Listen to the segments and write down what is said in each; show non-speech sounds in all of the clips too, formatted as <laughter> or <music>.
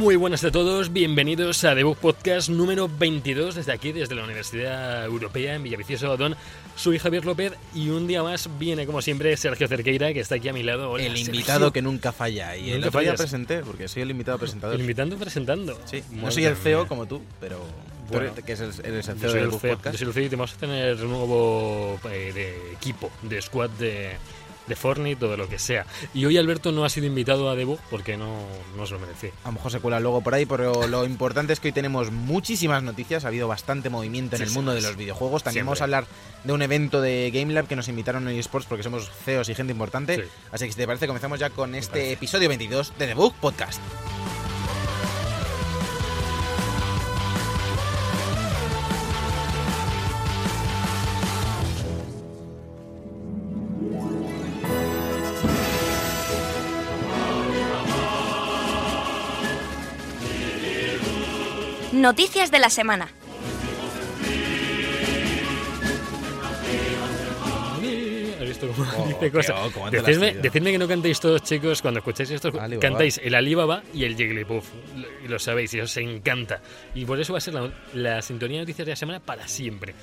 Muy buenas a todos, bienvenidos a Debug Podcast número 22 desde aquí, desde la Universidad Europea en Villaviciosa Odón. Soy Javier López y un día más viene, como siempre, Sergio Cerqueira, que está aquí a mi lado. Hola, el Sergio. invitado que nunca falla. Y el otro día presenté, porque soy el invitado presentador. El invitando presentando. Sí, no soy el CEO mía. como tú, pero Bueno. que es el, eres el CEO del el Bug CEO, Podcast. yo soy el CEO y vamos a tener nuevo eh, de equipo, de squad de, de Fortnite o de lo que sea. Y hoy Alberto no ha sido invitado a Debug porque no, no se lo merecía. A lo mejor se cuela luego por ahí, pero lo importante es que hoy tenemos muchísimas noticias. Ha habido bastante movimiento en Sí, el sí, mundo de los videojuegos. También Siempre. vamos a hablar de un evento de Game Lab que nos invitaron en eSports porque somos CEOs y gente importante. Sí. Así que si te parece, comenzamos ya con este episodio 22 de The Book Podcast. Noticias de la semana. ¿Has visto cómo Oh, dice cosas? decidme, que no cantéis todos, chicos, cuando escucháis esto, Alibaba. cantáis el Alibaba y el Jigglypuff. Lo- Y lo sabéis, y os encanta. Y por eso va a ser la, la sintonía de noticias de la semana para siempre.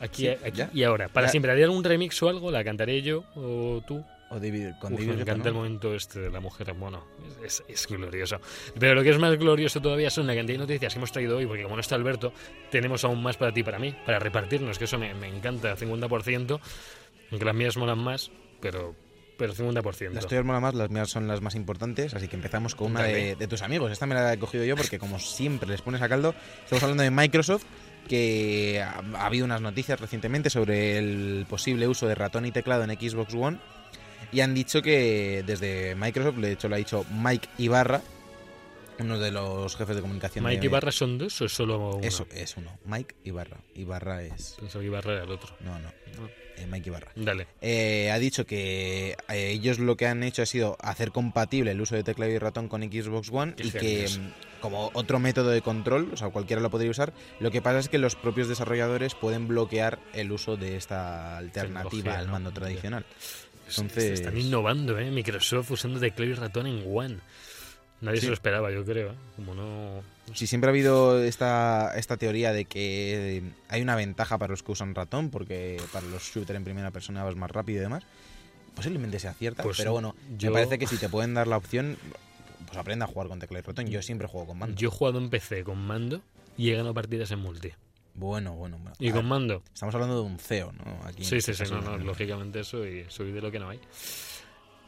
Aquí, Sí, aquí y ahora. Para Ya. siempre. ¿Haría algún remix o algo? ¿La cantaré yo o tú? O David, con Uf, David me Guetta, encanta ¿no? el momento este de la mujer mono. Es, es- es glorioso. Pero lo que es más glorioso todavía son la cantidad de noticias que hemos traído hoy, porque como no está Alberto, tenemos aún más para ti y para mí, para repartirnos, que eso me, me encanta, 50%, aunque las mías molan más, pero, pero 50%. Las tuyas mola más, las mías son las más importantes, así que empezamos con una de, de tus amigos. Esta me la he cogido yo porque como siempre les pones a caldo. Estamos hablando de Microsoft, que ha, ha habido unas noticias recientemente sobre el posible uso de ratón y teclado en Xbox One. Y han dicho que desde Microsoft, de hecho lo ha dicho Mike Ibarra, uno de los jefes de comunicación ¿Mike de... y Barra son dos o es solo uno? Eso, es uno. Mike Ibarra. Ibarra es... Pensaba que Ibarra era el otro. No, no. eh, Mike Ibarra. Dale. Eh, ha dicho que eh, ellos lo que han hecho ha sido hacer compatible el uso de teclado y ratón con Xbox One Qué y que genios. mm, como otro método de control, o sea, cualquiera lo podría usar. Lo que pasa es que los propios desarrolladores pueden bloquear el uso de esta alternativa Tecnología, al ¿no? mando tradicional. Entonces- Están innovando, ¿eh? Microsoft usando teclado y ratón en One. Nadie Sí. se lo esperaba, yo creo. ¿eh? Como no... Si siempre ha habido esta, esta teoría de que eh, hay una ventaja para los que usan ratón, porque para los shooters en primera persona vas más rápido y demás, posiblemente sea cierta, Pues pero bueno, yo- me parece que si te pueden dar la opción, pues aprenda a jugar con teclado y ratón. Yo siempre juego con mando. Yo he jugado en PC con mando y he ganado partidas en multi. Bueno, bueno. bueno. Y con mando. Estamos hablando de un CEO, ¿no? Aquí Sí, sí, sí, no, no, lógicamente soy, soy de lo que no hay.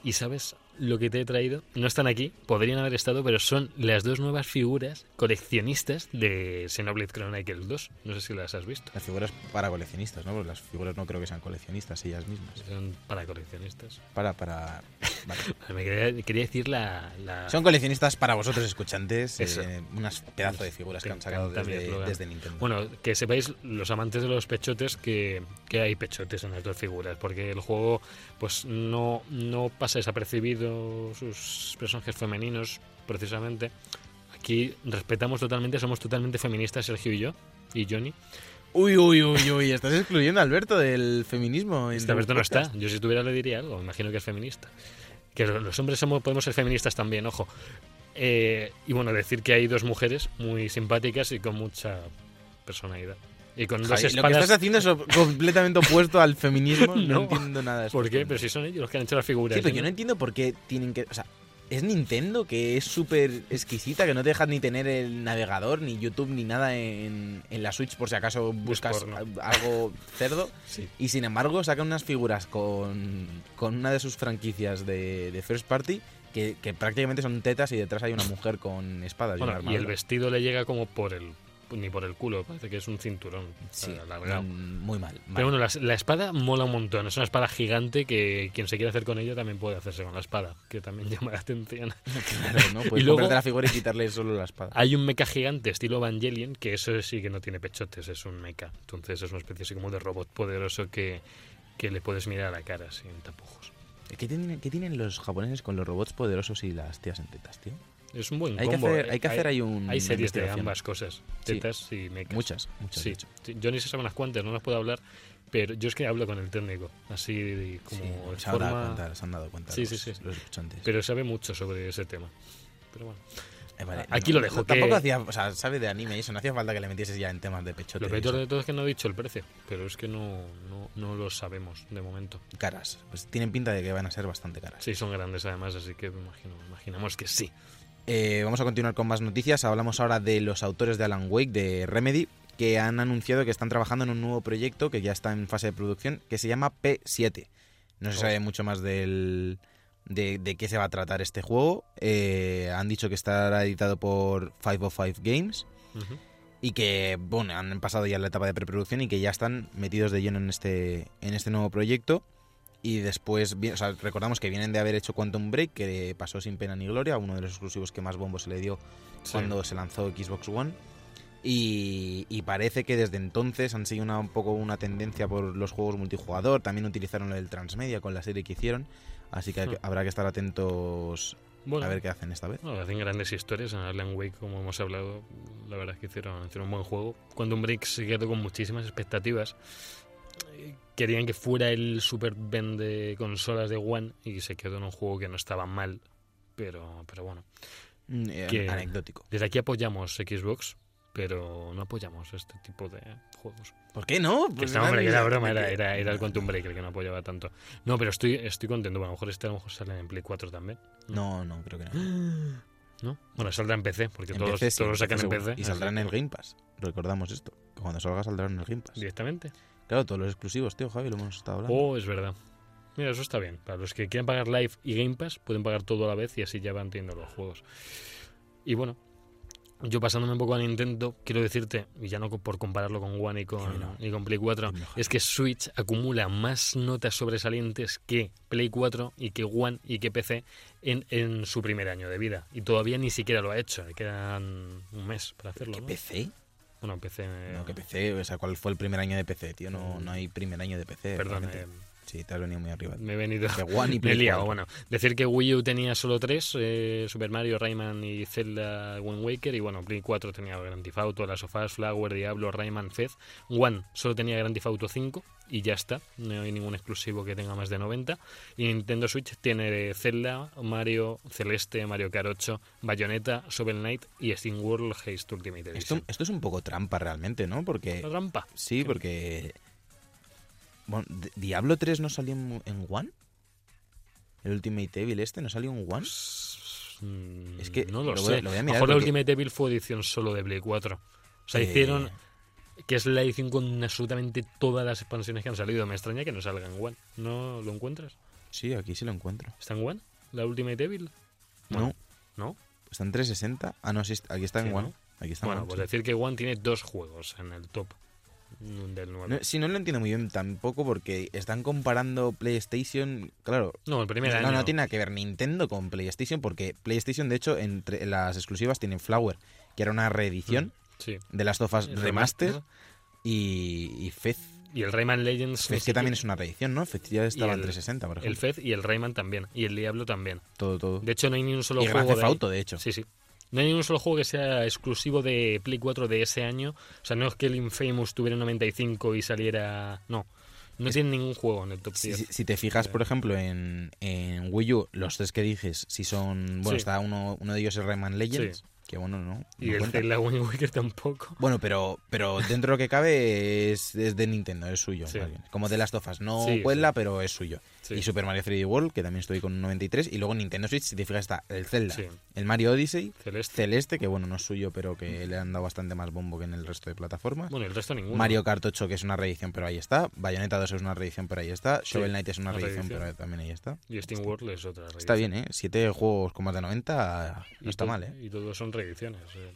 Y sabes lo que te he traído, no están aquí, podrían haber estado, pero son las dos nuevas figuras coleccionistas de Xenoblade Chronicles 2. No sé si las has visto. Las figuras para coleccionistas, ¿no? Porque las figuras no creo que sean coleccionistas ellas mismas. Son para coleccionistas. Para, para... vale. <laughs> Me quería, quería decir la... la- Son coleccionistas para vosotros escuchantes, eh, unas pedazos de figuras Te que han sacado desde, desde Nintendo. Bueno, que sepáis, los amantes de los pechotes, que, que hay pechotes en las dos figuras, porque el juego pues no, no pasa desapercibido sus personajes femeninos, precisamente. Aquí respetamos totalmente, somos totalmente feministas, Sergio y yo, y Johnny. Uy, uy, uy, uy, estás excluyendo a Alberto del feminismo. Este Alberto no está, yo si estuviera le diría algo, me imagino que es feminista. Que lo- los hombres somos, podemos ser feministas también, ojo. Eh, y bueno, decir que hay dos mujeres muy simpáticas y con mucha personalidad. Y con Javi, lo que espadas... estás haciendo es completamente opuesto al feminismo. <laughs> No, No. entiendo nada de. ¿Por qué? Pero si son ellos los que han hecho las figuras. Sí, pero yo no entiendo por qué tienen que. O sea, es Nintendo que es súper exquisita, que no te dejas ni tener el navegador, ni YouTube, ni nada en, en la Switch por si acaso buscas algo cerdo. Sí. Y sin embargo, sacan unas figuras con, con una de sus franquicias de, de First Party que, que prácticamente son tetas y detrás hay una mujer con espadas. Bueno, una y el vestido le llega como por el ni por el culo, parece que es un cinturón Sí, alargado. mm, muy mal. mal. Pero bueno, la, la espada mola un montón. Es una espada gigante que quien se quiera hacer con ella también puede hacerse con la espada, que también <laughs> llama la atención. Claro, ¿no? <laughs> Puedes Y luego- la figura y quitarle solo la espada. Hay un mecha gigante estilo Evangelion, que eso sí que no tiene pechotes, es un mecha. Entonces es una especie así como de robot poderoso que, que le puedes mirar a la cara sin tapujos. ¿Qué tienen, qué tienen los japoneses con los robots poderosos y las tías en tetas, tío? Es un buen Hay que combo. hacer, eh. hay que hacer ahí un. hay series de ambas cosas, Sí. tetas y mechas. Muchas, muchas. Sí, sí, Johnny se sabe unas cuantas, no las puedo hablar, pero yo es que hablo con el técnico, así como Sí, se han dado forma... cuenta, se han dado cuenta Sí, los, sí, sí. los escuchantes. Pero sabe mucho sobre ese tema. Pero bueno, Eh, vale, aquí no, lo dejo, no, que- Tampoco hacía, o sea, sabe de anime y eso, no hacía falta que le metieses ya en temas de pechote. lo peor de todo es que no he dicho el precio, pero es que no, no, no lo sabemos de momento. Caras, pues tienen pinta de que van a ser bastante caras. Sí, son grandes además, así que me imagino, imaginamos que sí. Eh, vamos a continuar con más noticias. Hablamos ahora de los autores de Alan Wake, de Remedy, que han anunciado que están trabajando en un nuevo proyecto que ya está en fase de producción, que se llama P7. No se Oh. sabe mucho más del, de, de qué se va a tratar este juego. Eh, han dicho que estará editado por 505 Games Ujú. y que bueno, han pasado ya la etapa de preproducción y que ya están metidos de lleno en este, en este nuevo proyecto. Y después, o sea, recordamos que vienen de haber hecho Quantum Break, que pasó sin pena ni gloria, uno de los exclusivos que más bombo se le dio Sí. cuando se lanzó Xbox One. Y, y parece que desde entonces han seguido una- un poco una tendencia por los juegos multijugador. También utilizaron el Transmedia con la serie que hicieron. Así que que- Hmm. habrá que estar atentos Bueno, a ver qué hacen esta vez. no, hacen grandes historias en Alan Wake, como hemos hablado. La verdad es que hicieron, hicieron un buen juego. Quantum Break se quedó con muchísimas expectativas. Querían que fuera el super ben de consolas de One y se quedó en un juego que no estaba mal. Pero, pero bueno, Mm, eh, que- Anecdótico. desde aquí apoyamos Xbox, pero no apoyamos este tipo de juegos. ¿Por qué no? Que Pues esta hombre, que era broma, era, que- era, era el Quantum Break el que no apoyaba tanto. No, pero estoy, estoy contento. A lo mejor este a lo mejor sale en Play 4 también. No, no, creo que no. <gasps> ¿No? Bueno, saldrá en PC, porque En todos, PC sí, todos lo sacan en. PC. Y saldrá en el que- Game Pass. Recordamos esto. que Cuando salga saldrá en el Game Pass. Directamente. Claro, todos los exclusivos, tío, Javi, lo hemos estado hablando. Oh, es verdad. Mira, eso está bien. Para los que quieran pagar Live y Game Pass, pueden pagar todo a la vez y así ya van teniendo los juegos. Y bueno, yo pasándome un poco a Nintendo, quiero decirte, y ya no por compararlo con One y con, y con Play 4, Dímelo, Javi. es que Switch acumula más notas sobresalientes que Play 4 y que One y que PC en, en su primer año de vida. Y todavía ni siquiera lo ha hecho. Le quedan un mes para hacerlo. ¿Qué ¿no? PC? Bueno, PC. No, que PC, o sea, ¿cuál fue el primer año de PC, tío? No, no hay primer año de PC. Perdón, eh, Sí, te has venido muy arriba. me he venido. Que One y <laughs> Me he Play liado, 4. bueno. Decir que Wii U tenía solo tres, eh, Super Mario, Rayman y Zelda Wind Waker, y bueno, Play 4 tenía Grand Theft Auto, Las Sofás, Flower, Diablo, Rayman, Fez. One solo tenía Grand Theft Auto 5 y ya está, no hay ningún exclusivo que tenga más de 90. Y Nintendo Switch tiene Zelda, Mario, Celeste, Mario Kart 8, Bayonetta, Shovel Knight y Steam World Haste Ultimate Esto, Edition. esto es un poco trampa realmente, ¿no? Porque... La rampa. Sí, porque... Bueno, ¿Di- ¿Diablo 3 no salió en, en One? ¿El Ultimate Evil este no salió en One? Mm, Es que no lo, lo voy sé. lo voy a mirar mejor la porque- Ultimate Evil fue edición solo de Play 4. O sea, Eh, hicieron que es la edición con absolutamente todas las expansiones que han salido. Me extraña que no salga en One. ¿No lo encuentras? Sí, aquí sí lo encuentro. ¿Está en One? ¿La Ultimate Evil? No, ¿No? está en 360. Ah, no, sí, aquí está en Sí, One. ¿no? Aquí está en Bueno, One, pues sí. decir que One tiene dos juegos en el top del 9. No, sí, no lo entiendo muy bien tampoco porque están comparando PlayStation. Claro, No, el primer no, año. no tiene nada que ver Nintendo con PlayStation porque PlayStation, de hecho, entre las exclusivas tienen Flower, que era una reedición Sí. de las Tofas El Remaster, y, y Fez. Y el Rayman Legends. Fez que también es una reedición, ¿no? Fez ya estaba el- en 360, por El ejemplo. Fez y el Rayman también. Y el Diablo también. todo, todo. De hecho, no hay ni un solo y juego. De. Auto, de hecho. Sí, sí. No hay ningún solo juego que sea exclusivo de Play 4 de ese año. O sea, no es que el Infamous tuviera 95 y saliera... No. No tiene ningún juego en el top Si, 10. si- si te fijas, por ejemplo, en, en Wii U, los tres que dices, si son. Bueno, Sí. está uno, uno de ellos es Rayman Legends, que bueno, no. y no el cuenta. Zelda Wind Waker tampoco. Bueno, pero, pero dentro de lo que cabe es, es de Nintendo, es suyo. Sí. Como de las tofas, no Sí, cuela, sí. pero es suyo. Sí. Y Super Mario 3D World, que también estoy con un 93. Y luego Nintendo Switch, si te fijas, está el Zelda, Sí. el Mario Odyssey, Celeste. Celeste, que bueno, no es suyo, pero que le han dado bastante más bombo que en el resto de plataformas. Bueno, el resto ninguno. Mario Kart 8, que es una reedición, pero ahí está. Bayonetta 2 es una reedición, pero ahí está. Shovel Knight es una una reedición, reedición. pero también ahí está. Y Steam World es otra. Está reedición. bien, ¿eh? Siete juegos con más de 90 no Y está mal, ¿eh? Y todos son reediciones. El,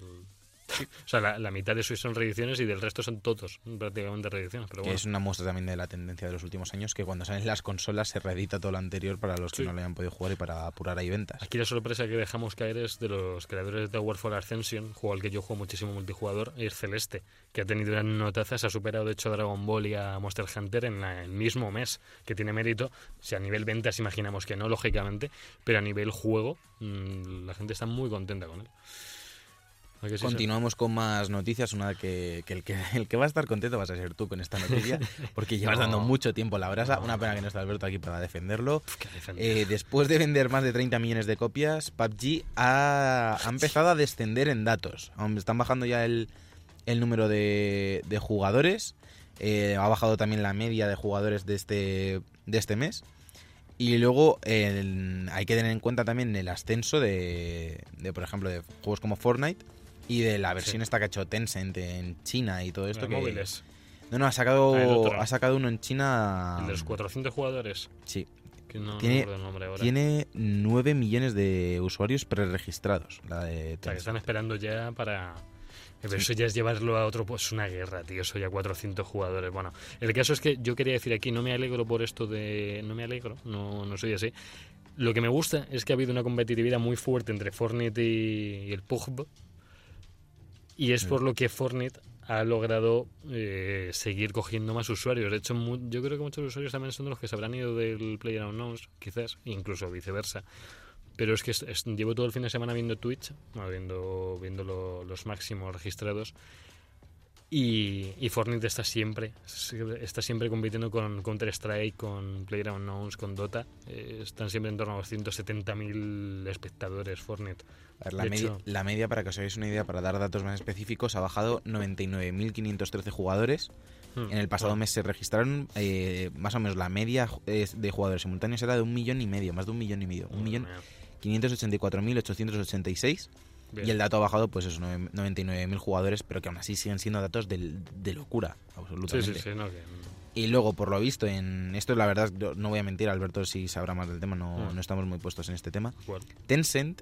O sea, la, la mitad de eso son reediciones y del resto son todos prácticamente reediciones. Pero Que es una muestra también de la tendencia de los últimos años, que cuando salen las consolas se reedita todo lo anterior para los que Sí. no lo hayan podido jugar y para apurar ahí ventas. Aquí la sorpresa que dejamos caer es de los creadores de Tower for Ascension, juego al que yo juego muchísimo multijugador, es Celeste, que ha tenido unas notazas, ha superado de hecho a Dragon Ball y a Monster Hunter en la- el mismo mes, que tiene mérito. Si a nivel ventas imaginamos que no, lógicamente, pero a nivel juego mm, la gente está muy contenta con él. ¿A que sí, Continuamos con más noticias, una que, que el que el que va a estar contento vas a ser tú con esta noticia, <laughs> porque llevas No. dando mucho tiempo la brasa. No. Una pena que no está Alberto aquí para defenderlo. Uf. Eh, después de vender más de 30 millones de copias, PUBG ha, ha empezado a descender en datos. Están bajando ya el, el número de, de jugadores. Eh, ha bajado también la media de jugadores de este, de este mes. Y luego el- hay que tener en cuenta también el ascenso de, de, por ejemplo, de juegos como Fortnite y de la versión Sí. esta que ha hecho Tencent en China y todo esto. Que, móviles, No, no, ha sacado, Ah, ha sacado uno en China. el de los 400 jugadores, Sí, que no, no Tiene- acuerdo el nombre ahora. tiene 9 millones de usuarios preregistrados. La de O sea, que Tencent. están esperando ya para... Pero eso ya es llevarlo a otro, pues una guerra, tío, eso ya 400 jugadores. Bueno, el caso es que yo quería decir aquí, no me alegro por esto de... No me alegro, no, no soy así. Lo que me gusta es que ha habido una competitividad muy fuerte entre Fortnite y, y el PUBG. Y es por lo que Fortnite ha logrado eh, seguir cogiendo más usuarios. De hecho, mu- yo creo que muchos usuarios también son de los que se habrán ido del PlayerUnknown's, quizás, incluso viceversa. Pero es que es- es- llevo todo el fin de semana viendo Twitch, bueno, viendo, viendo lo- los máximos registrados. Y, y Fortnite está siempre, está siempre compitiendo con Counter-Strike, con PlayerUnknown's, con Dota. Eh, están siempre en torno a los 170.000 espectadores Fortnite. A ver, la, media, hecho- la media, para que os hagáis una idea, para dar datos más específicos, ha bajado 99.513 jugadores. Hmm. En el pasado Bueno, mes se registraron eh, más o menos la media de jugadores simultáneos era de un millón y medio, más de un millón y medio. Un millón madre mía. 584.886. Bien. Y el dato ha bajado, pues eso, 99.000 jugadores, pero que aún así siguen siendo datos del- de locura, Sí, absolutamente. sí, sí, no, que- Y luego, por lo visto, en esto la verdad, no voy a mentir, Alberto si sabrá más del tema, no, Mm. no estamos muy puestos en este tema. Tencent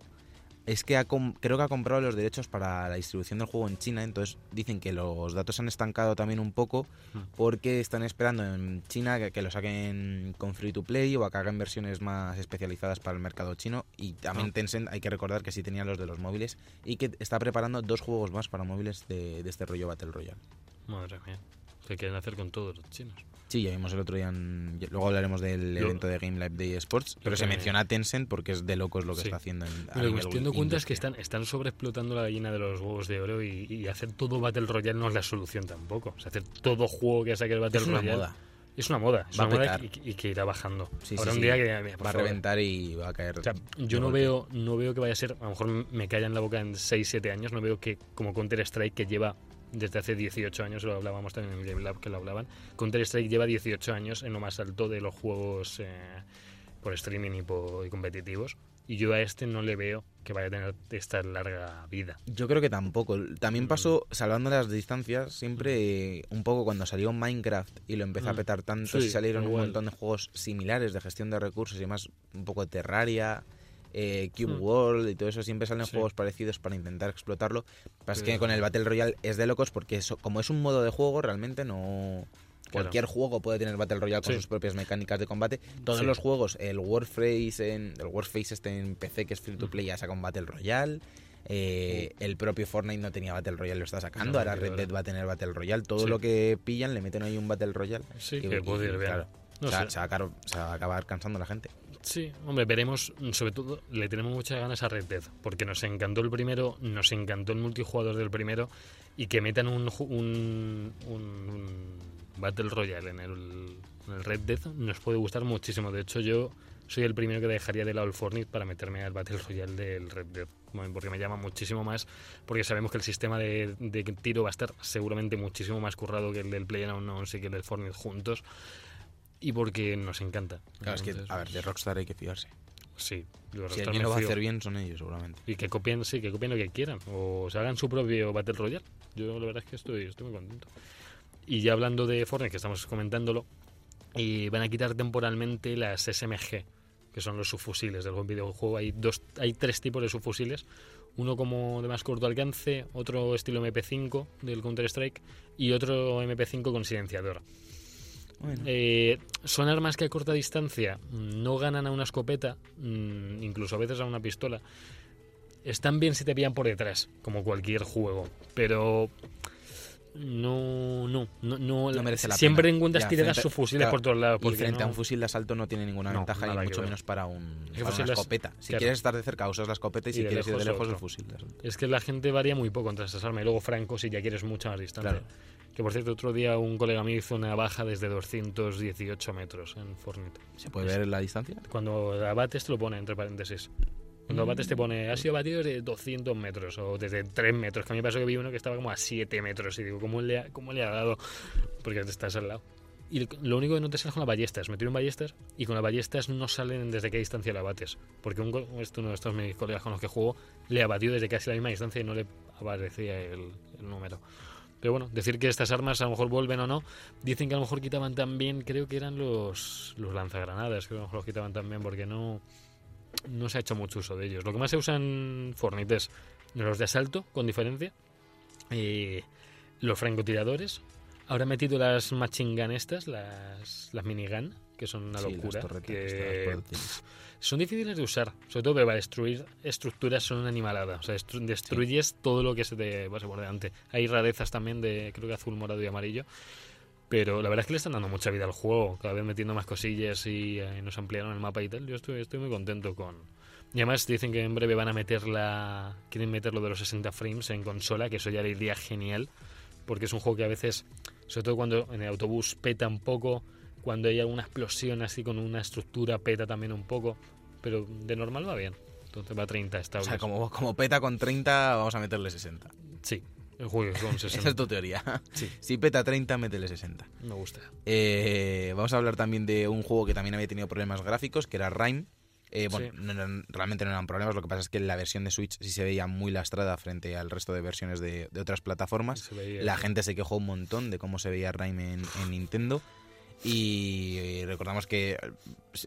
es que ha creo que ha comprado los derechos para la distribución del juego en China, entonces dicen que los datos han estancado también un poco Mm. porque están esperando en China que, que lo saquen con free to play o a que hagan versiones más especializadas para el mercado chino y también Ah. Tencent hay que recordar que sí tenía los de los móviles y que está preparando dos juegos más para móviles de, de este rollo Battle Royale. Madre mía. ¿Qué quieren hacer con todos los chinos? Sí, ya vimos el otro día, en- luego hablaremos del Lo- evento de Game Live Day Sports, pero lo se menciona Tencent porque es de locos lo que Sí. está haciendo en a Pero nivel cuestión de cuenta es que están, están sobreexplotando la gallina de los huevos de oro y, y hacer todo Battle Royale no es la solución tampoco. O sea, hacer todo juego que saque el Battle Es una Royale moda. es una moda. Es Va a una moda y, y que irá bajando. Sí, sí, un sí. día que mira, va a reventar y va a caer. O sea, de yo no golpe. veo, no veo que vaya a ser, a lo mejor me calla en la boca en 6-7 años, no veo que como Counter-Strike que lleva desde hace 18 años, lo hablábamos también en el Game Lab que lo hablaban, Counter-Strike lleva 18 años en lo más alto de los juegos eh, por streaming y, por- y competitivos. Y yo a este no le veo que vaya a tener esta larga vida. Yo creo que tampoco. También Mm. pasó, salvando las distancias, siempre eh, un poco cuando salió Minecraft y lo empezó a Mm. petar tanto, Sí, y salieron un igual. montón de juegos similares de gestión de recursos y más, un poco de Terraria, eh, Cube Mm. World y todo eso, siempre salen Sí. juegos parecidos para intentar explotarlo. Pero es que con el Battle Royale es de locos porque eso, como es un modo de juego, realmente no... Claro. Cualquier juego puede tener Battle Royale con Sí. sus propias mecánicas de combate. Todos Sí. los juegos, el Warface en el Warface este en PC que es free to play ya saca un Battle Royale. Eh, el propio Fortnite no tenía Battle Royale, lo está sacando. No, Ahora Red. Dead va a tener Battle Royale. Todo Sí. lo que pillan le meten ahí un Battle Royale. Sí, Y- que puede ir bien. claro, No se, va- sé. se va a acabar, se va a acabar cansando la gente. Sí, hombre, veremos. Sobre todo, le tenemos muchas ganas a Red Dead, porque nos encantó el primero, nos encantó el multijugador del primero, y que metan un, un, un- un Battle Royale en el, en el Red Dead nos puede gustar muchísimo. De hecho, yo soy el primero que dejaría de lado el Fortnite para meterme al Battle Royale del Red Dead, porque me llama muchísimo más, porque sabemos que el sistema de, de tiro va a estar seguramente muchísimo más currado que el del PlayerUnknown's y que el del Fortnite juntos. Y porque nos encanta. Claro, es que, Entonces, a ver, de Rockstar hay que fiarse. Sí, Si yo Rockstar alguien lo va a hacer bien, son ellos, seguramente. Y que copien, sí, que copien lo que quieran. O se hagan su propio Battle Royale. Yo la verdad es que estoy, estoy muy contento. Y ya hablando de Fortnite, que estamos comentándolo, y van a quitar temporalmente las SMG, que son los subfusiles del videojuego. Hay dos, hay tres tipos de subfusiles. Uno como de más corto alcance, otro estilo MP5 del Counter-Strike y otro MP5 con silenciador. Eh, son armas que a corta distancia no ganan a una escopeta, mm, incluso a veces a una pistola. Están bien si te pillan por detrás, como cualquier juego, pero no, no, no, no, No merece la siempre pena. encuentras Ya, tiradas frente- sus fusiles claro, por todos lados. Y frente a no- un fusil de asalto no tiene ninguna No, ventaja y mucho menos para, un, para una es- escopeta. Si claro. quieres estar de cerca usas la escopeta y Y si quieres ir de lejos, lejos el otro. fusil de asalto. Es que la gente varía muy poco entre esas armas. Y luego Franco, si ya quieres mucha más distancia. Claro. Que por cierto, otro día un colega mío hizo una baja desde 218 metros en Fortnite. ¿Se puede ver la distancia? Cuando la bates te lo pone entre paréntesis. Cuando bates te pone, ha sido batido desde 200 metros o desde 3 metros. Que a mí me pasó que vi uno que estaba como a 7 metros. Y digo, ¿cómo le ha, cómo le ha dado? Porque te estás al lado. Y lo único que no te sale con las ballestas. Me tiro en ballestas y con las ballestas no salen desde qué distancia la bates. Porque un, uno de estos mis colegas con los que juego le abatió desde casi la misma distancia y no le aparecía el, el número. Pero bueno, decir que estas armas a lo mejor vuelven o no. Dicen que a lo mejor quitaban también, creo que eran los, los lanzagranadas, que a lo mejor los quitaban también porque no, no se ha hecho mucho uso de ellos. Lo que más se usa en Fortnite es los de asalto, con diferencia. y los francotiradores. Ahora han metido las machine gun estas, las, las minigun, que son una Sí, locura. que son difíciles de usar, sobre todo para destruir estructuras son una animalada. O sea, destru- destruyes todo lo que se te pase por delante. Hay rarezas también de, creo que azul, morado y amarillo. Pero la verdad es que le están dando mucha vida al juego, cada vez metiendo más cosillas y eh, nos ampliaron el mapa y tal. Yo estoy, estoy muy contento con... Y además dicen que en breve van a meter la... Quieren meter lo de los 60 frames en consola, que eso ya le iría genial. Porque es un juego que a veces, sobre todo cuando en el autobús peta un poco, cuando hay alguna explosión así con una estructura peta también un poco. Pero de normal va bien. Entonces va a 30 O estables. sea, como, como peta con 30, vamos a meterle 60. Sí, el con <laughs> Esa 60. es tu teoría. Sí. <laughs> Si peta 30, métele 60. Me gusta. Eh, vamos a hablar también de un juego que también había tenido problemas gráficos, que era Rime. Eh, bueno, Sí. no eran- realmente no eran problemas, lo que pasa es que la versión de Switch sí se veía muy lastrada frente al resto de versiones de, de otras plataformas. Veía- La gente se quejó un montón de cómo se veía Rime en, en Nintendo. Y eh, recordamos que eh,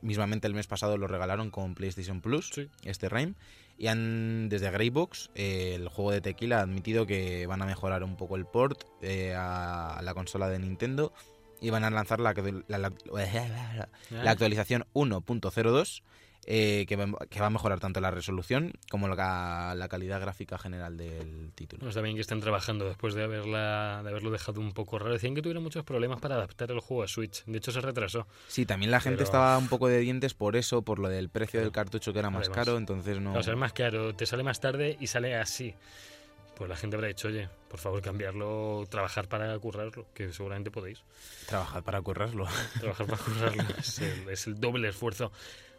mismamente el mes pasado lo regalaron con PlayStation Plus, Sí. este Rime. Y han, desde Greybox, eh, el juego de Tequila, ha admitido que van a mejorar un poco el port eh, a, a la consola de Nintendo y van a lanzar la, la- la- <laughs> la actualización 1.02 eh, que, va, que va a mejorar tanto la resolución como la, la calidad gráfica general del título. No está bien que estén trabajando después de, haberla, de haberlo dejado un poco raro. Decían que tuvieron muchos problemas para adaptar el juego a Switch. De hecho, se retrasó. Sí, también la gente Pero- estaba un poco de dientes por eso, por lo del precio del cartucho que era más Además. caro, entonces no... O sea, es más caro, te sale más tarde y sale así. Pues la gente habrá dicho, oye, por favor cambiarlo, trabajar para currarlo, que seguramente podéis. Trabajad para currarlo. Trabajar para currarlo <laughs> es el, es el doble esfuerzo.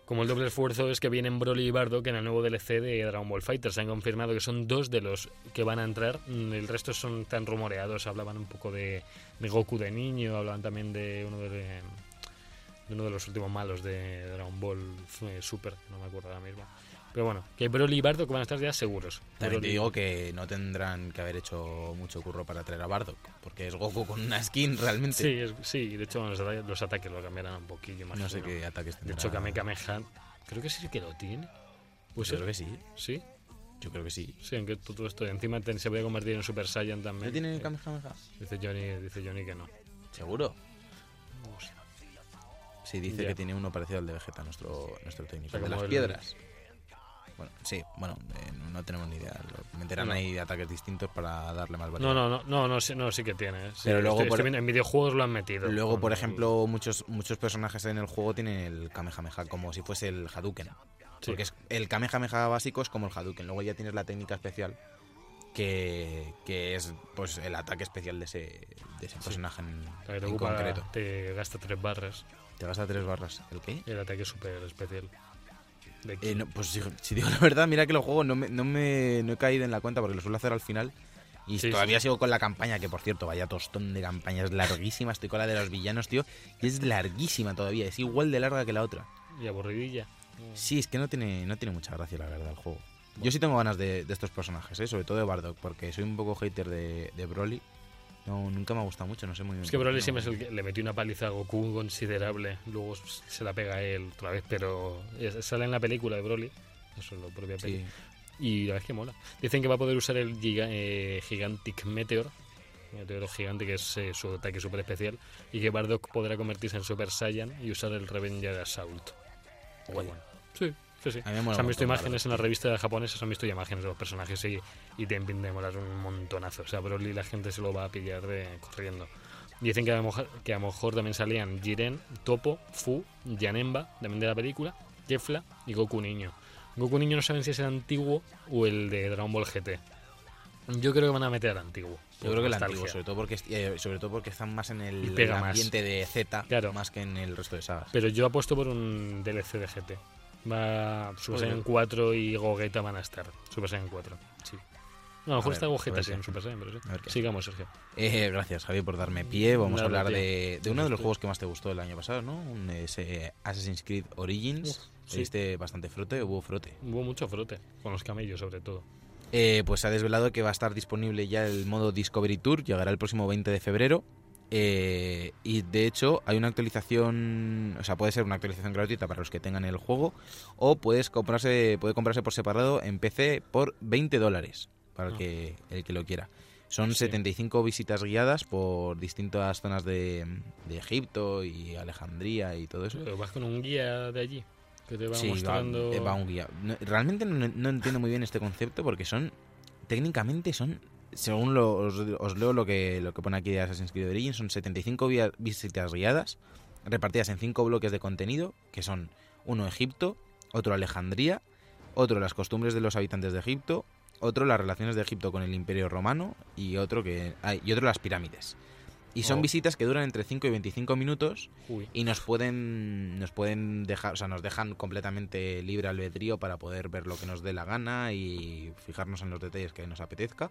Como el doble esfuerzo es que vienen Broly y Bardock en el nuevo DLC de Dragon Ball Fighter. Se han confirmado que son dos de los que van a entrar. Mm, El resto son tan rumoreados. Hablaban un poco de, Goku de niño, hablaban también de uno de, de uno de los últimos malos de Dragon Ball eh, Super, no me acuerdo ahora mismo. Pero bueno, que Broly y Bardock van a estar ya seguros. También te digo que no tendrán que haber hecho mucho curro para traer a Bardock, porque es Goku con una skin realmente. Sí, es- sí, de hecho los, ata- los ataques lo cambiarán un poquillo más. no sé qué ataques De tendrá. hecho, Kame Kameha, creo que sí que lo tiene. Pues Yo creo que sí. Sí, Yo creo que sí. sí, aunque todo esto encima te- se puede convertir en Super Saiyan también. ¿No tiene Eh, Kamehameha? Dice Johnny, dice Johnny que no. ¿Seguro? No sé. Sí, dice Ya. que tiene uno parecido al de Vegeta, nuestro, nuestro técnico. O sea, de las el- piedras. Bueno, sí, bueno, eh, no, no tenemos ni idea. Meterán No. ahí ataques distintos para darle más No, variedad. no, no, no, no, sí, no, sí que tiene. Sí, Pero luego estoy- por- estoy viendo- en videojuegos lo han metido. Luego, por el- ejemplo, muchos, muchos personajes en el juego tienen el Kamehameha como si fuese el Hadouken. Sí. Porque es, el Kamehameha básico es como el Hadouken. Luego ya tienes la técnica especial que, que es pues el ataque especial de ese, de ese personaje en, te, en ocupa- concreto. te gasta tres barras. Te vas a tres barras. ¿El qué? El ataque es súper especial. Eh, no, pues si, <laughs> si digo la verdad, mira que lo juego no me, no me no he caído en la cuenta porque lo suelo hacer al final. Y Sí, todavía sigo con la campaña, que por cierto, vaya tostón de campaña, es larguísima. Estoy con la de los villanos, tío. Y es larguísima todavía, es igual de larga que la otra. Y aburridilla. Sí, es que no tiene, no tiene mucha gracia, la verdad, el juego. Yo sí tengo ganas de, de estos personajes, ¿eh? sobre todo de Bardock, porque soy un poco hater de, de Broly. No, nunca me ha gustado mucho, no sé muy bien. Es que Broly no- siempre es el que le metió una paliza a Goku considerable. Luego se la pega a él otra vez, pero sale en la película de Broly. Eso es lo propia Sí. película. Y la verdad es que mola. Dicen que va a poder usar el giga- eh, Gigantic Meteor, meteoro gigante que es eh, su ataque super especial, y que Bardock podrá convertirse en Super Saiyan y usar el Revenger Assault. Bueno, sí, sí, sí. A mí me mola Se han visto imágenes en las revistas japonesas, se han visto imágenes de los personajes y, y te molar un montonazo. O sea, Broly la gente se lo va a pillar de corriendo. Dicen que a, lo mejor, que a lo mejor también salían Jiren, Topo, Fu, Yanemba, también de la película, Kefla y Goku Niño. Goku Niño no saben si es el antiguo o el de Dragon Ball GT. Yo creo que van a meter al antiguo. Yo creo que el antiguo, sobre todo porque eh, sobre todo porque están más en el, el más. ambiente de Z Claro. más que en el resto de sagas. Pero yo apuesto por un DLC de GT. Va Super. Saiyan 4 y Gogeta van a estar. Super Saiyan 4. Sí. No, a lo mejor está Gogeta sí, en Super Saiyan, pero sí. Sigamos, Sergio. Eh, gracias, Javier, por darme pie. Vamos a hablar tío. de, de uno de los juegos que más te gustó el año pasado, ¿no? Un, ese Assassin's Creed Origins. Sí. diste bastante frote, hubo frote. Hubo mucho frote, con los camellos sobre todo. Eh, pues se ha desvelado que va a estar disponible ya el modo Discovery Tour, llegará el próximo 20 de febrero. Eh, y de hecho hay una actualización, o sea, puede ser una actualización gratuita para los que tengan el juego, o puedes comprarse, puede comprarse por separado en PC por 20 dólares para el Ah. que, el que lo quiera. Son Sí. 75 visitas guiadas por distintas zonas de, de Egipto y Alejandría y todo eso. Pero vas con un guía de allí que te va Sí, mostrando. eh, va un guía. No- realmente no, no entiendo muy bien este concepto porque son, técnicamente son, según lo- os, os leo lo que, lo que pone aquí de Assassin's Creed Origins, son 75 via- visitas guiadas repartidas en cinco bloques de contenido, que son uno Egipto, otro Alejandría, otro las costumbres de los habitantes de Egipto, otro las relaciones de Egipto con el Imperio Romano y otro que ah, y otro las pirámides. Y son Oh. visitas que duran entre 5 y 25 minutos Uy, y nos pueden nos pueden dejar o sea nos dejan completamente libre albedrío para poder ver lo que nos dé la gana y fijarnos en los detalles que nos apetezca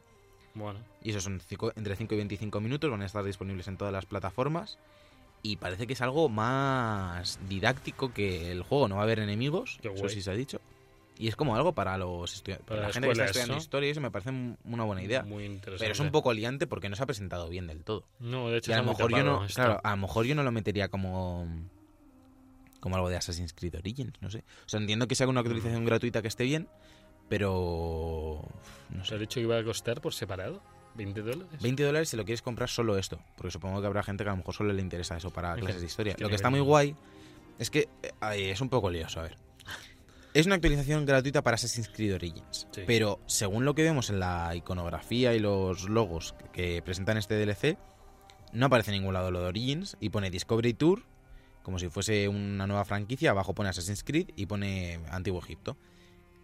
bueno. y eso son cinco- entre 5 y 25 minutos van a estar disponibles en todas las plataformas y parece que es algo más didáctico que el juego no va a haber enemigos eso sí se ha dicho y es como algo para los estudiantes Para la gente que está estudiando historia y eso me parece una buena idea Muy interesante. pero es un poco liante porque no se ha presentado bien del todo No, de hecho, y a lo mejor yo no, esto. claro, a lo mejor yo no lo metería como como algo de Assassin's Creed Origins, no sé. O sea, entiendo que sea una actualización gratuita que esté bien, pero no ¿Se sé. dicho que iba a costar por separado? ¿20 dólares? 20 dólares si lo quieres comprar solo esto, porque supongo que habrá gente que a lo mejor solo le interesa eso para clases de historia. es que lo que está muy guay es que eh, ay, es un poco lioso, a ver. Es una actualización gratuita para Assassin's Creed Origins, Sí. pero según lo que vemos en la iconografía y los logos que presentan este DLC, no aparece en ningún lado lo de Origins y pone Discovery Tour como si fuese una nueva franquicia, abajo pone Assassin's Creed y pone Antiguo Egipto.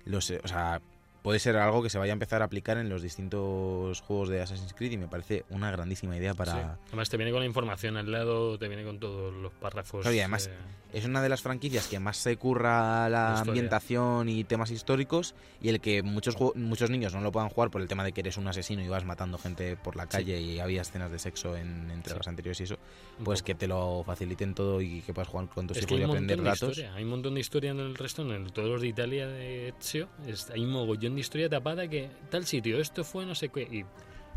Los, eh, o sea, puede ser algo que se vaya a empezar a aplicar en los distintos juegos de Assassin's Creed y me parece una grandísima idea Sí. para... Además, te viene con la información al lado, te viene con todos los párrafos. Claro, y además, eh, Es una de las franquicias que más se curra la Historia. ambientación y temas históricos y el que muchos muchos niños no lo puedan jugar por el tema de que eres un asesino y vas matando gente por la calle y había escenas de sexo en entregas Sí. anteriores y eso, pues que te lo faciliten todo y que puedas jugar con tus hijos y aprender datos. historia. Hay un montón de historia en el resto, en el, todos los de Italia de Ezio. es- hay un mogollón de historia tapada que tal sitio, esto fue no sé qué. Y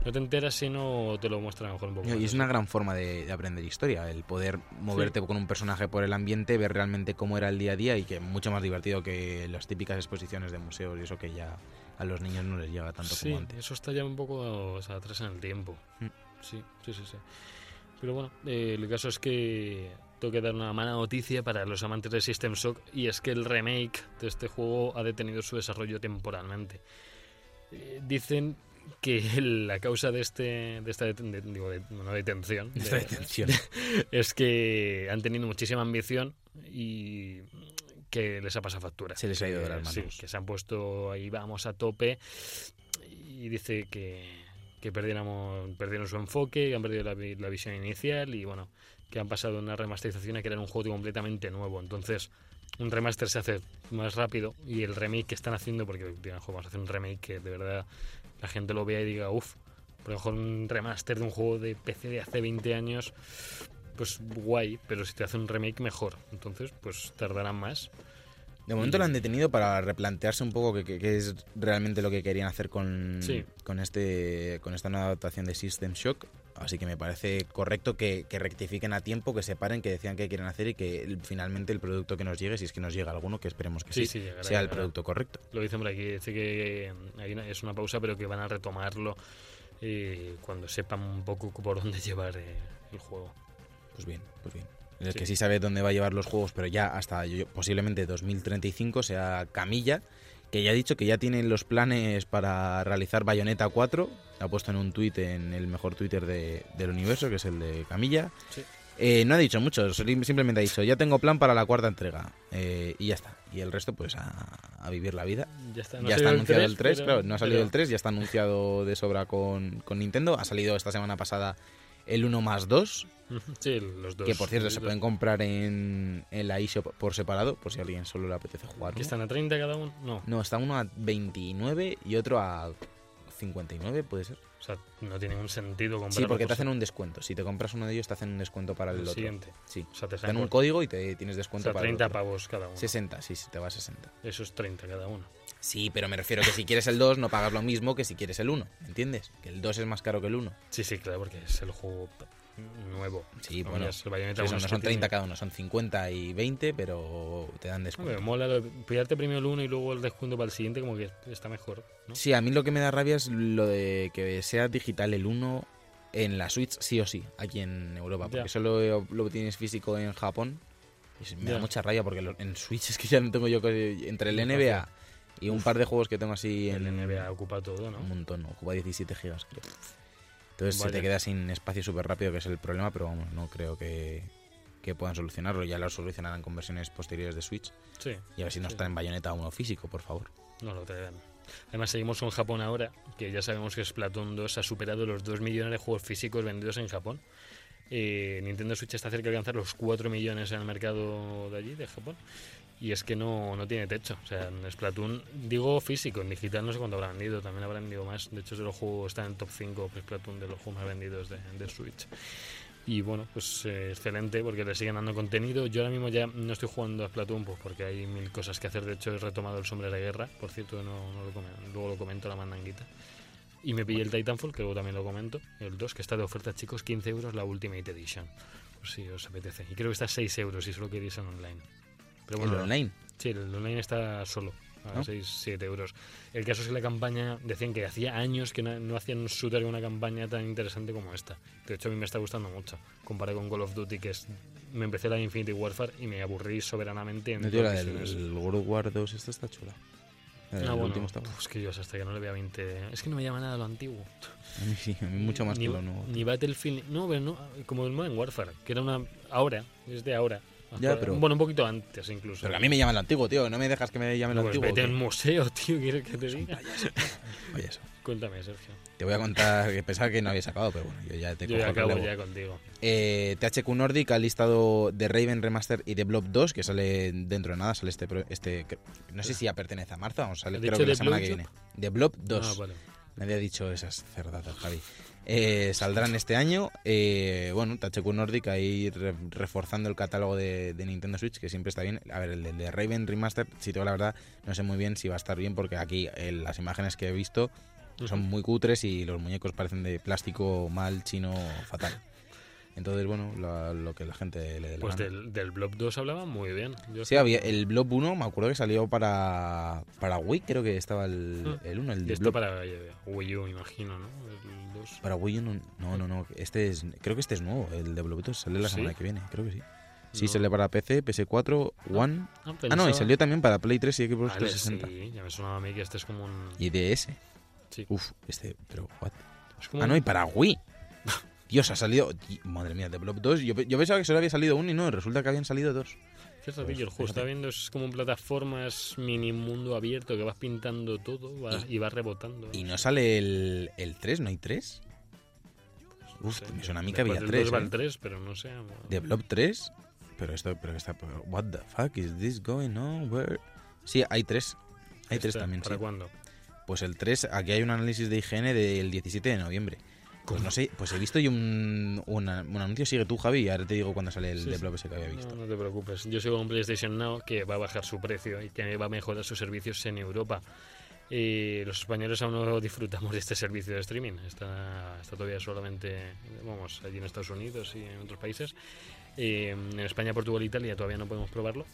no te enteras si no te lo muestran a lo mejor un poco. Y es una gran forma de, de aprender historia, el poder moverte con un personaje por el ambiente, ver realmente cómo era el día a día y que es mucho más divertido que las típicas exposiciones de museos y eso que ya a los niños no les llega tanto Sí, como antes. eso está ya un poco o sea, atrás en el tiempo. Mm. Sí, sí, sí, sí. Pero bueno, eh, el caso es que tengo que dar una mala noticia para los amantes de System Shock y es que el remake de este juego ha detenido su desarrollo temporalmente. Eh, dicen que la causa de este de esta deten- de- digo, de- no, detención de- Esta detención. <laughs> es que han tenido muchísima ambición y que les ha pasado factura. Se les ha ido de las Sí, que se han puesto ahí, vamos a tope y dice que, que perdieron su enfoque, que han perdido la visión inicial y bueno, que han pasado de una remasterización a crear un juego completamente nuevo. Entonces, un remaster se hace más rápido y el remake que están haciendo, porque digan, "Jo, vamos a hacer un remake que de verdad la gente lo vea y diga, uff, por lo mejor un remaster de un juego de PC de hace 20 años, pues guay, pero si te hace un remake mejor. Entonces, pues tardarán más. De momento lo han detenido para replantearse un poco qué es realmente lo que querían hacer con, Sí. con este con esta nueva adaptación de System Shock. Así que me parece correcto que, que rectifiquen a tiempo, que separen, que decían que quieren hacer y que finalmente el producto que nos llegue, si es que nos llega alguno, que esperemos que sí, Sí, sí, llegará, sea el producto correcto. Lo dicen por aquí, dice que hay una- es una pausa, pero que van a retomarlo eh, cuando sepan un poco por dónde <laughs> llevar eh, el juego. Pues bien, pues bien. El Sí. que sí sabe dónde va a llevar los juegos, pero ya hasta yo- posiblemente 2035 sea Camilla, que ya ha dicho que ya tienen los planes para realizar Bayonetta 4. Lo ha puesto en un tuit en el mejor Twitter de- del universo, que es el de Camilla. Sí. Eh, no ha dicho mucho, simplemente ha dicho, ya tengo plan para la cuarta entrega. Eh, y ya está. Y el resto, pues a, a vivir la vida. Ya está, no ya está anunciado el 3, tres, pero- claro, no ha salido pero- el 3, ya está anunciado de sobra con, con Nintendo. Ha salido esta semana pasada el 1 más 2, Ujú, Sí, los dos. que por cierto se pueden comprar en, en la eShop por separado, por si a alguien solo le apetece jugar. ¿Que están a 30 cada uno? No. No, está uno a 29 y otro a 59, puede ser. O sea, no tiene ningún sentido comprar. Sí, porque te hacen un descuento. Si te compras uno de ellos, te hacen un descuento para el, el otro. siguiente. Sí. O sea, te Te dan un código y te tienes o descuento sea, para el 30 otro. pavos cada uno. 60, sí, sí, te va a 60. Eso es 30 cada uno. Sí, pero me refiero que si quieres el 2 no pagas lo mismo que si quieres el 1, ¿entiendes? Que el 2 es más caro que el 1. Sí, sí, claro, porque es el juego nuevo. Sí, No, bueno, Eso no son que tiene- 30 cada uno, son 50 y 20, pero te dan descuento. mola lo de pillarte primero el uno y luego el descuento para el siguiente, como que está mejor, ¿no? Sí, a mí lo que me da rabia es lo de que sea digital el 1 en la Switch sí o sí, aquí en Europa, porque Ya. solo lo tienes físico en Japón. Y me da mucha rabia porque lo- en Switch <laughs> es que ya no tengo yo que- entre el NBA y un par de juegos que tengo así El en NBA ocupa todo, ¿no? un montón, ocupa 17 gigas, creo. Entonces se te queda sin espacio súper rápido, que es el problema, pero vamos, no creo que, que puedan solucionarlo. Ya lo solucionarán con versiones posteriores de Switch. Sí, Y a ver si nos Sí. traen Bayonetta 1 físico, por favor. no lo traerán. Además, seguimos con Japón ahora, que ya sabemos que Splatoon 2 ha superado los 2 millones de juegos físicos vendidos en Japón. Eh, Nintendo Switch está cerca de alcanzar los 4 millones en el mercado de allí, de Japón. Y es que no, no tiene techo. O sea, en Splatoon, digo físico, en digital no sé cuánto habrá vendido, también habrá vendido más. De hecho, es de los juegos, está en el top 5 Splatoon de los juegos más vendidos de, de Switch. Y bueno, pues eh, excelente porque le siguen dando contenido. Yo ahora mismo ya no estoy jugando a Splatoon pues porque hay mil cosas que hacer. De hecho, he retomado el Sombrero de Guerra. Por cierto, no, no lo comen- luego lo comento la mandanguita. Y me pillé el Titanfall, que luego también lo comento. El 2, que está de oferta, chicos, 15 euros la Ultimate Edition. Pues si os apetece. Y creo que está a 6 euros si solo queréis en online. Pero el bueno, online. Sí, el online está solo, a ¿No? 6, 7 euros. El caso es que la campaña, decían que hacía años que no, no hacían un shooter con una campaña tan interesante como esta. De hecho, a mí me está gustando mucho. Comparado con Call of Duty, que es. Me empecé la Infinity Warfare y me aburrí soberanamente en No, tío, la misiones. el World War 2, esta está chula. El, Ah, bueno, último está pues que yo hasta que no le vea 20. Es que no me llama nada lo antiguo. A mí sí, a mí mucho más ni, que lo nuevo. Ni Battlefield. No, pero no. Como el Modern Warfare, que era una. Ahora, es de ahora. Ya, pero- Bueno, un poquito antes incluso. Pero que a mí me llama lo antiguo, tío. No me dejas que me llame lo Pues antiguo. vete ¿o al museo, tío, ¿quieres que te diga? Oye, eso. Cuéntame, Sergio. Te voy a contar que pensaba que no había sacado, pero bueno, yo ya te Yo cojo ya acabo ya contigo. Eh, THQ Nordic ha listado The Raven Remaster y The Blob 2, que sale dentro de nada, sale este, este no sé si ya pertenece a marzo, vamos, sale ¿Has creo que la semana que viene. The Blob 2. Ah, vale. Nadie ha dicho esas cerdadas, Javi. Eh, saldrán este año. Eh, bueno, THQ Nordic ahí re- reforzando el catálogo de, de Nintendo Switch, que siempre está bien. A ver, el de, de Raven Remaster, si te digo la verdad, no sé muy bien si va a estar bien, porque aquí eh, las imágenes que he visto son muy cutres y los muñecos parecen de plástico mal, chino, fatal. Entonces, bueno, lo, lo que la gente le dé la Pues del, del Blob 2 hablaba muy bien. Yo Sí, había el Blob 1, me acuerdo que salió para, para Wii, creo que estaba el, Ah. el 1, el Y esto Blob. para eh, Wii U, imagino, ¿no? El 2. Para Wii U no, no, no, no, este es, creo que este es nuevo, el de Blob 2 sale la ¿Sí? semana que viene, creo que sí. Sí, No. sale para PC, PS4, One. Ah, Ah, no, y salió también para Play 3 y Xbox Vale, 360. sí, ya me sonaba a mí que este es como un... Y DS. Sí. Uf, este, pero, what? es como Ah, no, y para Wii. Dios, ha salido. Madre mía, de Blob 2. Yo, yo pensaba que solo había salido uno y no, resulta que habían salido dos. Cierto, Pues, el juego está viendo, es como en plataformas mini mundo abierto que vas pintando todo va- y, vas rebotando. Y no sale el, el 3, ¿no hay 3? No Uf, sé, me suena a mí que había del 3. 2 va el 3, pero no sé. ¿De Blob 3? Pero esto, pero está. What the fuck is this going on? Where? Sí, hay 3. Hay 3 Está, también, ¿Para sí. cuándo? Pues el 3, aquí hay un análisis de IGN del 17 de noviembre. Pues no sé, pues he visto yo un, un anuncio, sigue tú Javi, y ahora te digo cuándo sale el Sí, de sí. Blob ese que había visto. No, no te preocupes. Yo sigo con PlayStation Now, que va a bajar su precio y que va a mejorar sus servicios en Europa. Y los españoles aún no disfrutamos de este servicio de streaming. Está, está todavía solamente, vamos, allí en Estados Unidos y en otros países. Y en España, Portugal e Italia todavía no podemos probarlo.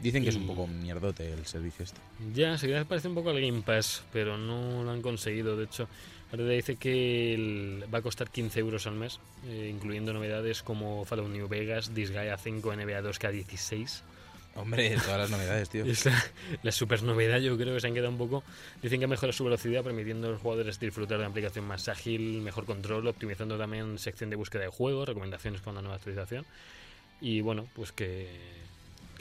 Dicen que es un poco mierdote el servicio este. Ya, se parece un poco al Game Pass, pero no lo han conseguido. De hecho, ahora dice que el- va a costar 15 euros al mes, eh, incluyendo novedades como Fallout New Vegas, Disgaea 5, NBA 2K16. Hombre, todas las novedades, tío. <laughs> Es la, la super novedad, yo creo que se han quedado un poco. Dicen que mejora su velocidad, permitiendo a los jugadores disfrutar de una aplicación más ágil, mejor control, optimizando también sección de búsqueda de juegos, recomendaciones con la nueva actualización. Y bueno, pues que,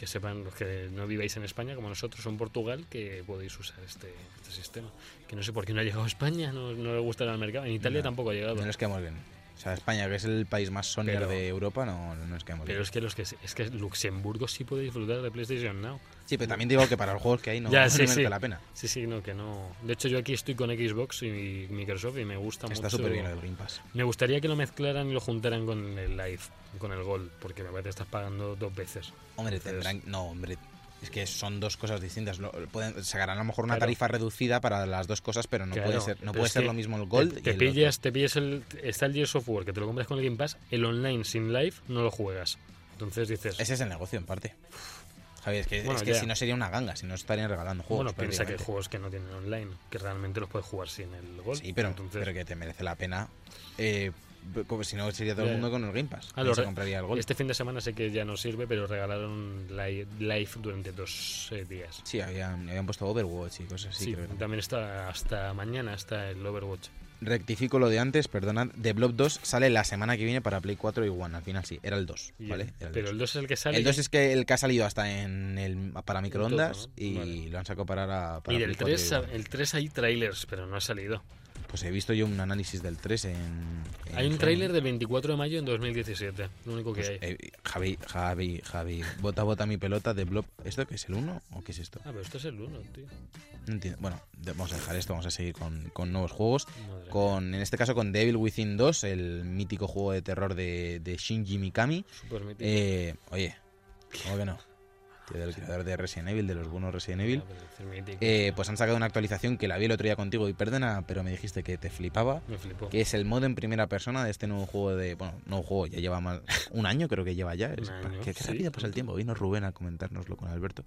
que sepan los que no viváis en España, como nosotros, o en Portugal, que podéis usar este, este sistema. Que no sé por qué no ha llegado a España, no, no le gustará al mercado. En Italia No, tampoco ha llegado. No nos quedamos bien. O sea, España, que es el país más Sonyer Pero- de Europa, no, no nos quedamos Pero bien. es que los que es que Luxemburgo sí puede disfrutar de PlayStation Now. Sí, pero también digo que para los juegos que hay no, <laughs> Ya, sí, merece sí. la pena. Sí, sí, no, que no. De hecho, yo aquí estoy con Xbox y Microsoft y me gusta Está mucho. súper bien el Game Pass. Me gustaría que lo mezclaran y lo juntaran con el Live, con el Gold, porque me parece que estás pagando dos veces. Hombre, Entonces- tendrán... No, hombre, es que son dos cosas distintas. Lo- pueden, sacarán a lo mejor una Claro. tarifa reducida para las dos cosas, pero no Claro, puede ser, no puede ser lo mismo el Gold te, y te el pillas, te pillas el. Está el Gears of War, que te lo compras con el Game Pass, el online sin Live no lo juegas. Entonces dices. Ese es el negocio, en parte. Javier, es que, Bueno, es que ya. si no sería una ganga, si no estarían regalando juegos. bueno, piensa que hay juegos que no tienen online, que realmente los puedes jugar sin el Gold. Sí, pero, Entonces, pero que te merece la pena. Eh, como si no sería todo el mundo con el Game Pass. Ah, se compraría el Gold. Este fin de semana sé que ya no sirve, pero regalaron Li- Live durante dos eh, días. Sí, habían, habían puesto Overwatch y cosas así. Sí, creo también está hasta mañana está el Overwatch. Rectifico lo de antes, perdonad. The Blob 2 sale la semana que viene para Play 4 y One. Al final sí, era el 2, Y ¿vale? el- Era el pero 2. el 2 es el que sale. El 2 es que el que ha salido hasta en el para microondas todo, ¿no? y Vale. lo han sacado para, para y del Play 4 3, One. el 3 hay trailers, pero no ha salido. Pues he visto yo un análisis del 3 en. en Hay un tráiler del 24 de mayo en 2017, lo único que Pues, hay. eh, Javi, Javi, Javi, bota, bota mi pelota de Blob. ¿Esto qué es el 1 o qué es esto? Ah, pero esto es el 1, tío. No entiendo. Bueno, vamos a dejar esto, vamos a seguir con, con nuevos juegos. Madre Con, en este caso con Devil Within 2, el mítico juego de terror de, de Shinji Mikami. súper mítico. Eh, oye, ¿cómo que no? Tío, del creador de Resident Evil, de los buenos Resident Evil. Eh, pues han sacado una actualización que la vi el otro día contigo y perdona, pero me dijiste que te flipaba. Me flipó. Que es el modo en primera persona de este nuevo juego de. Bueno, nuevo juego, ya lleva más. <laughs> Un año creo que lleva ya. Es- año, qué, qué sí, rápido pasa el tiempo. Vino Rubén a comentárnoslo con Alberto.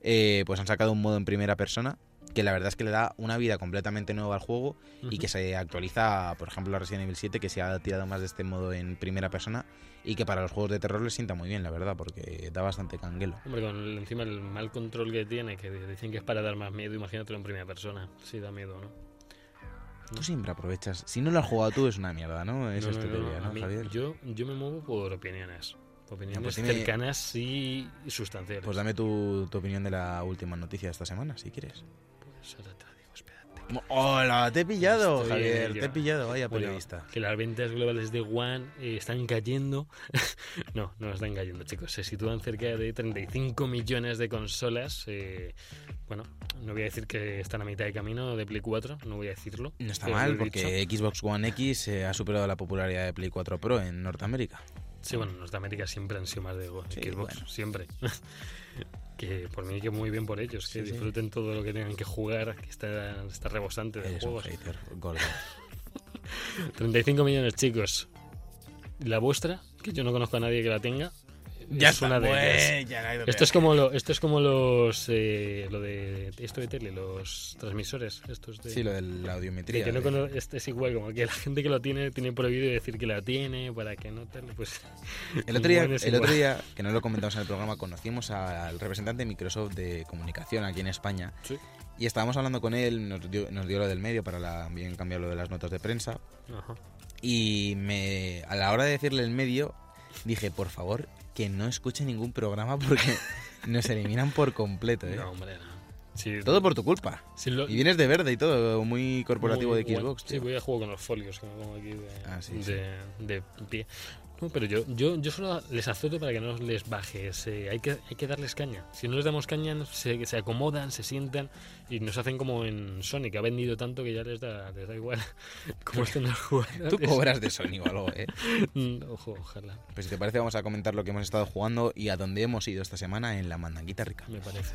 Eh, pues han sacado un modo en primera persona que la verdad es que le da una vida completamente nueva al juego y Ujú. que se actualiza, por ejemplo, a Resident Evil 7, que se ha tirado más de este modo en primera persona y que para los juegos de terror les sienta muy bien, la verdad, porque da bastante canguelo. Hombre, con el- encima el mal control que tiene, que dicen que es para dar más miedo, imagínatelo en primera persona. Sí, da miedo, ¿no? Tú siempre aprovechas. Si no lo has jugado tú, es una mierda, ¿no? Esa No, es tu no, teoría, ¿no, mí- Javier? Yo, yo me muevo por opiniones. Opiniones pues dime- cercanas y sustanciales. Pues dame tu, tu opinión de la última noticia de esta semana, si quieres. Ahora te lo digo, espérate. ¡Hola! ¡Te he pillado, Estoy Javier! ello. Te he pillado, vaya Bueno, periodista. que las ventas globales de One eh, están cayendo. <laughs> no, no están cayendo, chicos. Se sitúan cerca de 35 millones de consolas. eh, bueno, no voy a decir que están a mitad de camino de Play 4, no voy a decirlo. No está mal, porque Xbox One X eh, ha superado la popularidad de Play 4 Pro en Norteamérica. Sí, bueno, en Norteamérica siempre han sido más de Go- Sí, Xbox, bueno. siempre. <laughs> que por mí que muy bien por ellos, que Sí, sí. disfruten todo lo que tengan que jugar, que está, está rebosante de Eres un juegos. hater, gordo. <laughs> 35 millones, chicos. La vuestra, que yo no conozco a nadie que la tenga, es una de ellas. Esto es como lo, esto es como los eh, lo de esto de tele, los transmisores, estos de Sí, lo de la audiometría. que no cono- es, es igual, como que la gente que lo tiene tiene prohibido decir que la tiene para que no tal, pues El otro, día, <laughs> el otro día, que no lo comentamos en el programa, conocimos al representante de Microsoft de comunicación aquí en España Sí. y estábamos hablando con él, nos dio, nos dio lo del medio para la, bien cambiar lo de las notas de prensa Ajá. y me, a la hora de decirle el medio dije, por favor, que no escuche ningún programa porque <laughs> nos eliminan por completo. ¿eh? No, hombre, no. Sí, Todo por tu culpa. sí, lo- Y vienes de verde y todo, muy corporativo muy de. Xbox. Sí, tío. voy a jugar con los folios que me pongo aquí de, Ah, sí, de, sí. de pie. No, pero yo, yo, yo solo les azoto para que no les baje. hay, que, hay que darles caña. Si no les damos caña, se, se acomodan, se sientan y nos hacen como en Sony, que ha vendido tanto que ya les da, les da igual <laughs> cómo estén los Tú jugadores. cobras de Sony o algo, ¿eh? <laughs> Mm, Ojo, ojalá, Pues si te parece, vamos a comentar lo que hemos estado jugando y a dónde hemos ido esta semana en la mandanguita rica. me parece.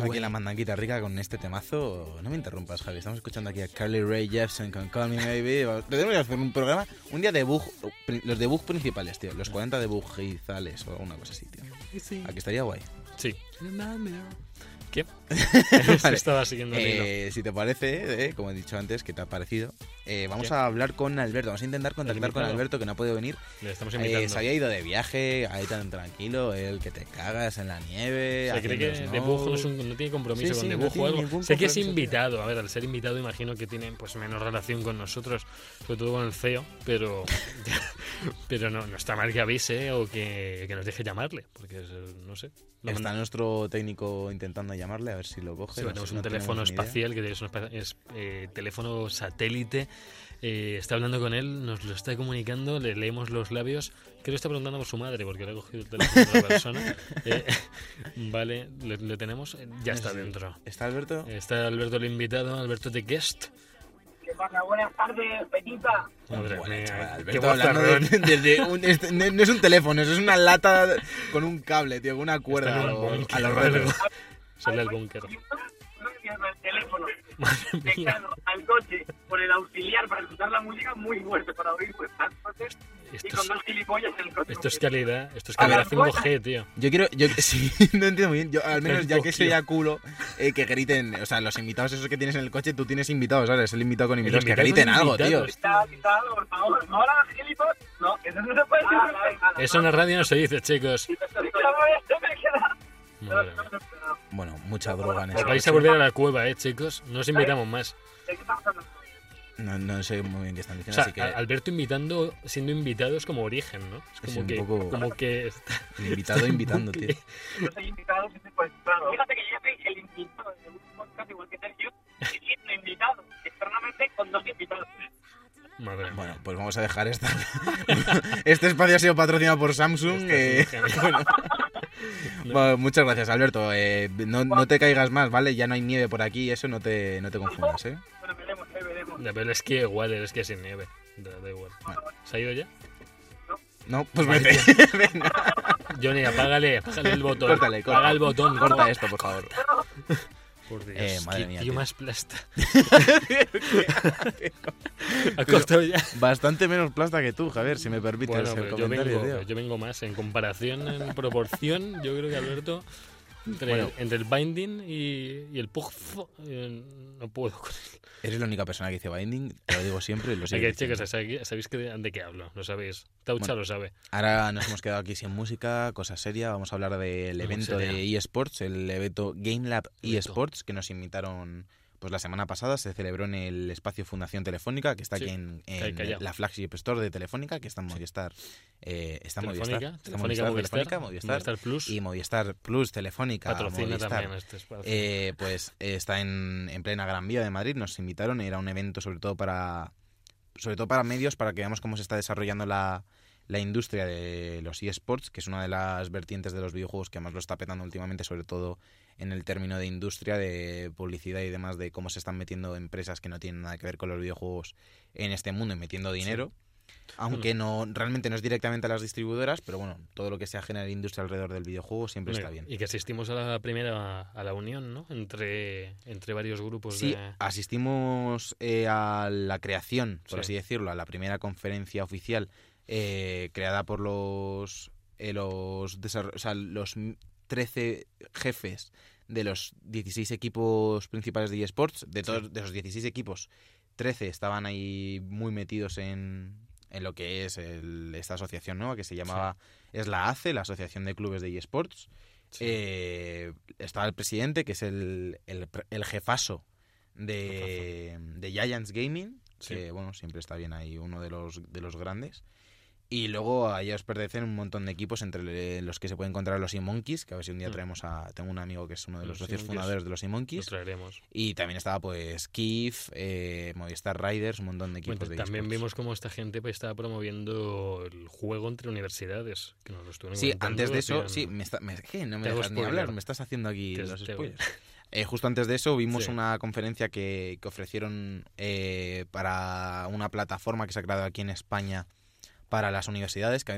Estamos aquí en la mandanquita rica con este temazo. No me interrumpas, Javi. Estamos escuchando aquí a Carly Ray Jepsen con Call Me Maybe. <laughs> Tenemos que hacer un programa, un día de bug, los de bug principales, tío. Los 40 de bugizales o alguna cosa así, tío. Aquí estaría guay. Sí. ¿Qué? <laughs> Vale. Estaba siguiendo el hilo. Eh, si te parece, eh, como he dicho antes, que te ha parecido, eh, vamos ¿Qué? a hablar con Alberto. Vamos a intentar contactar con. Alberto, que no ha podido venir. Le estamos Eh, invitando. se había ido de viaje, ahí tan tranquilo, el que te cagas en la nieve. Se cree que haciendo Debug no, es snow. un- no tiene compromiso Sí, con sí, no Debug o tiene algo. Sé que es invitado. A ver, al ser invitado imagino que tiene pues menos relación con nosotros, sobre todo con el CEO, pero <laughs> pero no, no está mal que avise o que, que nos deje llamarle, porque es, no sé. Está nuestro técnico intentando llamarle a ver si lo coge. Sí, no tenemos sé, un no teléfono tenemos espacial, que es un es, eh, teléfono satélite. eh, está hablando con él, nos lo está comunicando, le leemos los labios. Creo que está preguntando por su madre, porque le ha cogido el teléfono de la persona. <laughs> Eh, <laughs> vale, le, le tenemos, eh, ya está Sí. dentro. ¿Está Alberto? Está Alberto el invitado, Alberto de Guest. ¿Qué pasa? Buenas tardes, Petita. Madre chaval, Alberto hablando de- <laughs> desde un- no no es un teléfono, eso es una lata con un cable, tío, con una cuerda Está a un a los. Sale del búnker. <laughs> Teléfono <laughs> Madre mía. al coche con el auxiliar para escuchar la música muy fuerte para oír pues coches y Esto con es, dos gilipollas en el coche. esto es calidad, esto es calidad las 5G, tío. Yo quiero, yo <laughs> sí, no entiendo muy bien. Yo, al menos ya que Tokio. soy a culo, eh, que griten, o sea, los invitados esos que tienes en el coche, tú tienes invitados, ¿sabes? El invitado con invitados, que invitado griten con algo, tío. invitados. Está quitado, por favor. Ahora gilipollas. No, eso no se puede decir. Eso en la radio no se dice, chicos. Madre. Bueno, mucha droga en Os eso. vais a volver a la cueva, eh, chicos. No os invitamos más. No, no sé muy bien qué están O diciendo, sea, así que Alberto invitando, siendo invitado es como origen, ¿no? Es como un que, poco- como que está- <laughs> el invitado invitando, tío. <laughs> Yo soy invitado, pues, claro. Fíjate que yo soy el invitado de un podcast igual que Sergio, y siendo invitado externamente con dos invitados. Madre. Bueno, pues vamos a dejar esta. <laughs> este espacio ha sido patrocinado por Samsung. Este eh, bueno. Bueno, muchas gracias, Alberto. Eh, no, no te caigas más, ¿vale? Ya no hay nieve por aquí, eso no te, no te confundas, ¿eh? Bueno, veremos, eh, veremos. Ya, Pero es que igual, es que sin nieve. Da, da igual. ¿Se ha ido ya? No, pues vete. <laughs> Venga, Johnny, apágale, apágale el botón. Córtale, corta. Apaga el botón. corta esto, por favor. Por Dios, Eh, madre qué mía, tío tío. más plasta. <laughs> ha costado ya. Bastante menos plasta que tú, Javier, si me permites Bueno, el pero yo comentario, vengo, tío. yo vengo más. En comparación, en proporción, yo creo que Alberto, entre, Bueno. entre el binding y, y el pug, eh, no puedo con él. Eres la única persona que dice binding, te lo digo siempre. y Lo sigo sabéis, que de, de qué hablo, lo sabéis. Taucha Bueno. lo sabe. Ahora nos hemos quedado aquí sin música, cosa seria. Vamos a hablar del evento de eSports, el evento Game Lab eSports, que nos invitaron pues la semana pasada. Se celebró en el espacio Fundación Telefónica, que está Sí, aquí en, la flagship store de Telefónica, que está en Movistar. Eh, está Movistar. Telefónica, Movistar, Telefónica, Movistar, Movistar Plus, y Movistar Plus, Telefónica, patrocina Movistar. este espacio. Eh, pues está en, en plena Gran Vía de Madrid, nos invitaron, era un evento sobre todo para sobre todo para medios, para que veamos cómo se está desarrollando la, la industria de los eSports, que es una de las vertientes de los videojuegos que más lo está petando últimamente, sobre todo en el término de industria, de publicidad y demás, de cómo se están metiendo empresas que no tienen nada que ver con los videojuegos en este mundo y metiendo dinero. <laughs> Aunque no realmente no es directamente a las distribuidoras, pero bueno, todo lo que sea generar industria alrededor del videojuego siempre está bien. Y que asistimos a la primera, a la unión, ¿no? Entre, entre varios grupos Sí, de... asistimos eh, a la creación, por Sí. así decirlo, a la primera conferencia oficial eh, creada por los eh, los, o sea, los m- 13 jefes de los 16 equipos principales de eSports. De todos de los 16 equipos, 13 estaban ahí muy metidos en, en lo que es el- esta asociación nueva que se llamaba, es la ACE, la Asociación de Clubes de eSports. Sí. Eh, estaba el presidente, que es el, el, el jefazo de, de Giants Gaming, que bueno, siempre está bien ahí uno de los, de los grandes. Y luego a ellos pertenecen un montón de equipos, entre los que se pueden encontrar los E-Monkeys, que a ver si un día Mm. traemos a... Tengo un amigo que es uno de los, Los socios fundadores de los Lo E-Monkeys. traeremos. Y también estaba pues Kif, eh, Movistar Riders, un montón de equipos Bueno, de también vimos cómo esta gente pues, estaba promoviendo el juego entre universidades. Que nos lo estuvieron Sí, antes de eso, hacían- sí, me está, me- ¿qué? no me dejas ni hablar, me estás haciendo aquí Te- los te- spoilers. Eh, justo antes de eso vimos Sí. una conferencia que, que ofrecieron eh, para una plataforma que se ha creado aquí en España para las universidades, que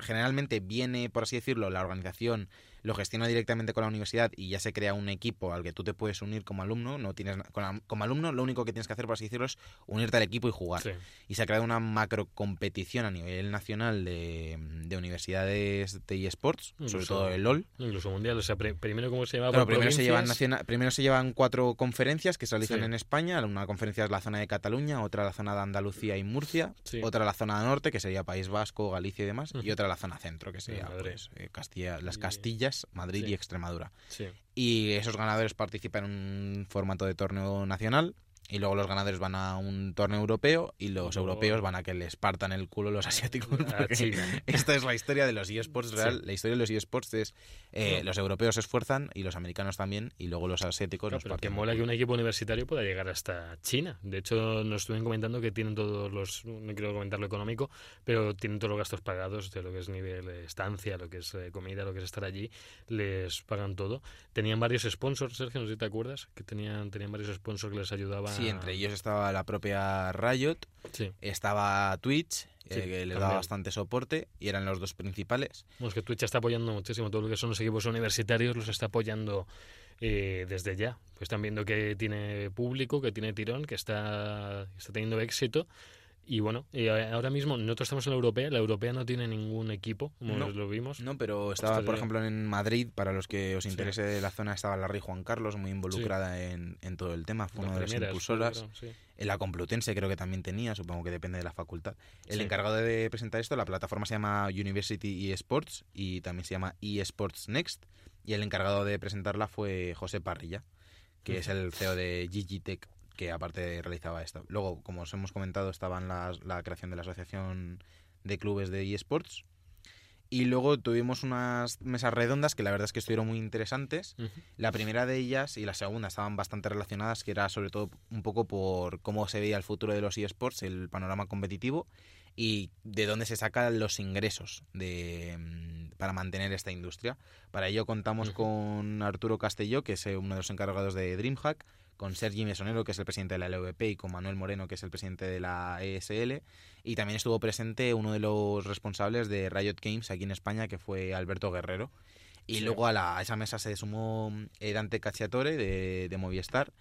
generalmente viene, por así decirlo, la organización lo gestiona directamente con la universidad y ya se crea un equipo al que tú te puedes unir como alumno. No tienes como alumno lo único que tienes que hacer, por así decirlo, es unirte al equipo y jugar Sí. y se ha creado una macro competición a nivel nacional de, de universidades de eSports, sobre todo el LOL. Incluso mundial. O sea, pri- primero, ¿cómo se llama? Claro, primero, se llevan primero se llevan cuatro conferencias que se realizan Sí. en España. Una conferencia es la zona de Cataluña, otra la zona de Andalucía y Murcia, Sí. otra la zona norte, que sería País Vasco, Galicia y demás, y otra la zona centro, que sería pues, eh, Castilla, las Y- Madrid sí. y Extremadura. Sí. Y esos ganadores participan en un formato de torneo nacional. Y luego los ganadores van a un torneo europeo y los europeos van a que les partan el culo los <laughs> asiáticos. Esta es la historia de los eSports real. Sí. La historia de los eSports es eh, No. los europeos se esfuerzan y los americanos también y luego los asiáticos nos pero que parten mola que un equipo universitario pueda llegar hasta China. De hecho, nos estuvieron comentando que tienen todos los, no quiero comentar lo económico, pero tienen todos los gastos pagados de lo que es nivel eh, estancia, lo que es eh, comida, lo que es estar allí, les pagan todo. Tenían varios sponsors, Sergio, no sé si te acuerdas, que tenían, tenían varios sponsors que les ayudaban. Sí, entre ellos estaba la propia Riot, Sí, estaba Twitch, eh, Sí, que también. daba bastante soporte y eran los dos principales. Bueno, es que Twitch está apoyando muchísimo todo lo que son los equipos universitarios, los está apoyando eh, desde ya. Pues están viendo que tiene público, que tiene tirón, que está, que está teniendo éxito. Y bueno, eh, ahora mismo nosotros estamos en la europea, la europea no tiene ningún equipo, como No. lo vimos. No, pero estaba, por ejemplo, en Madrid, para los que os Sí. interese la zona, estaba la Rey Juan Carlos, muy involucrada en, en todo el tema, fue una de las impulsoras. sí. En la Complutense creo que también tenía, supongo que depende de la facultad. El encargado de presentar esto, la plataforma se llama University eSports y también se llama eSports Next. Y el encargado de presentarla fue José Parrilla, que es el CEO de Gigitech, que aparte realizaba esto. Luego, como os hemos comentado, estaba en la, la creación de la Asociación de Clubes de eSports. Y luego tuvimos unas mesas redondas que la verdad es que estuvieron muy interesantes. La primera de ellas y la segunda estaban bastante relacionadas, que era sobre todo un poco por cómo se veía el futuro de los eSports, el panorama competitivo y de dónde se sacan los ingresos de, mm, para mantener esta industria. Para ello contamos con Arturo Castelló, que es eh, uno de los encargados de DreamHack, con Sergi Mesonero, que es el presidente de la LVP, y con Manuel Moreno, que es el presidente de la ESL. Y también estuvo presente uno de los responsables de Riot Games aquí en España, que fue Alberto Guerrero. Y Sí. luego a, la- a esa mesa se sumó eh, Dante Cacciatore de, de Movistar,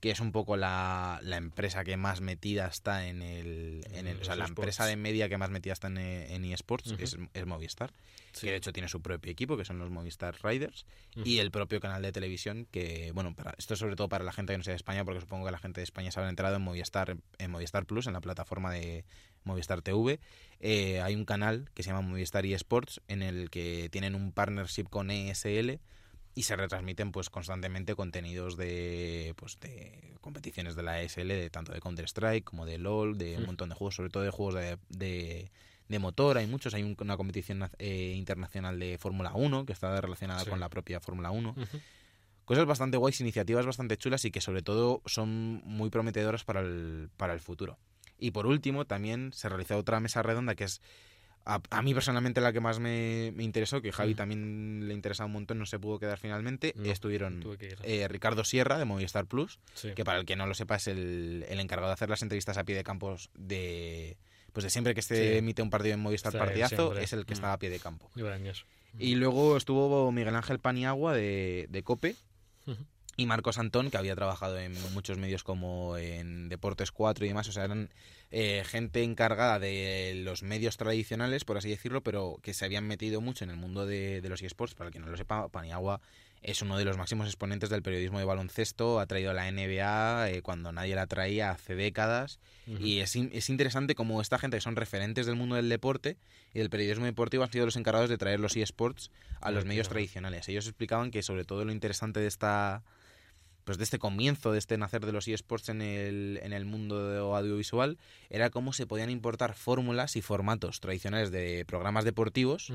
que es un poco la, la empresa que más metida está en el... En el o sea, la empresa de media que más metida está en, en eSports es, es Movistar, Sí. que de hecho tiene su propio equipo, que son los Movistar Riders, y el propio canal de televisión, que, bueno, para, esto es sobre todo para la gente que no sea de España, porque supongo que la gente de España se habrá enterado en Movistar, en Movistar Plus, en la plataforma de Movistar TV. Eh, hay un canal que se llama Movistar eSports, en el que tienen un partnership con ESL y se retransmiten pues constantemente contenidos de pues de competiciones de la ESL, de tanto de Counter Strike como de LOL, de un Mm. montón de juegos, sobre todo de juegos de, de, de motor, hay muchos, hay un- una competición eh, internacional de Fórmula 1 que está relacionada Sí. con la propia Fórmula 1. Ujú. Cosas bastante guays, iniciativas bastante chulas y que sobre todo son muy prometedoras para el, para el futuro. Y por último, también se realizó otra mesa redonda que es a, a mí personalmente la que más me, me interesó, que Javi Mm. también le interesaba un montón, no se pudo quedar finalmente. No, Estuvieron eh, Ricardo Sierra de Movistar Plus, Sí. que para el que no lo sepa es el, el encargado de hacer las entrevistas a pie de campos de pues de siempre que se Sí. emite un partido en Movistar Está Partidazo, es el que Mm. está a pie de campo. Y luego estuvo Miguel Ángel Paniagua de, de Cope. Y Marcos Antón, que había trabajado en muchos medios como en Deportes 4 y demás. O sea, eran eh, gente encargada de los medios tradicionales, por así decirlo, pero que se habían metido mucho en el mundo de, de los eSports. Para el que no lo sepa, Paniagua es uno de los máximos exponentes del periodismo de baloncesto. Ha traído a la NBA eh, cuando nadie la traía hace décadas. Y es, es interesante como esta gente que son referentes del mundo del deporte y del periodismo deportivo han sido los encargados de traer los eSports a los medios tradicionales. Ellos explicaban que sobre todo lo interesante de esta pues de este comienzo, de este nacer de los eSports en el, en el mundo audiovisual, era cómo se podían importar fórmulas y formatos tradicionales de programas deportivos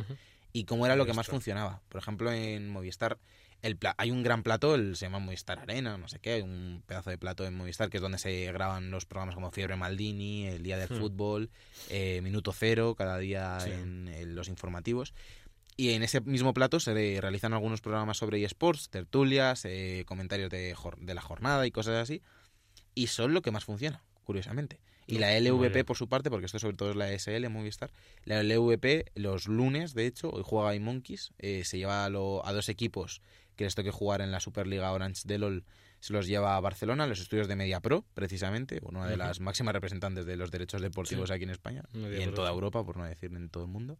y cómo era lo que más funcionaba. Por ejemplo, en Movistar el pla- hay un gran plató, el, se llama Movistar Arena, no sé qué, hay un pedazo de plató en Movistar que es donde se graban los programas como Fiebre Maldini, El Día del Hmm. Fútbol, eh, Minuto Cero, cada día Sí. en, en los informativos. Y en ese mismo plato se realizan algunos programas sobre eSports, tertulias, eh, comentarios de, la jornada y cosas así. Y son lo que más funciona, curiosamente. Y la LVP, por su parte, porque esto sobre todo es la SL Movistar, la LVP los lunes, de hecho, hoy juega Monkeys, eh, se lleva a, lo- a dos equipos que les toque jugar en la Superliga Orange de LOL, se los lleva a Barcelona, los estudios de Media Pro, precisamente, una de las máximas representantes de los derechos deportivos Sí. aquí en España Media y en Pro, toda. Europa, por no decir en todo el mundo.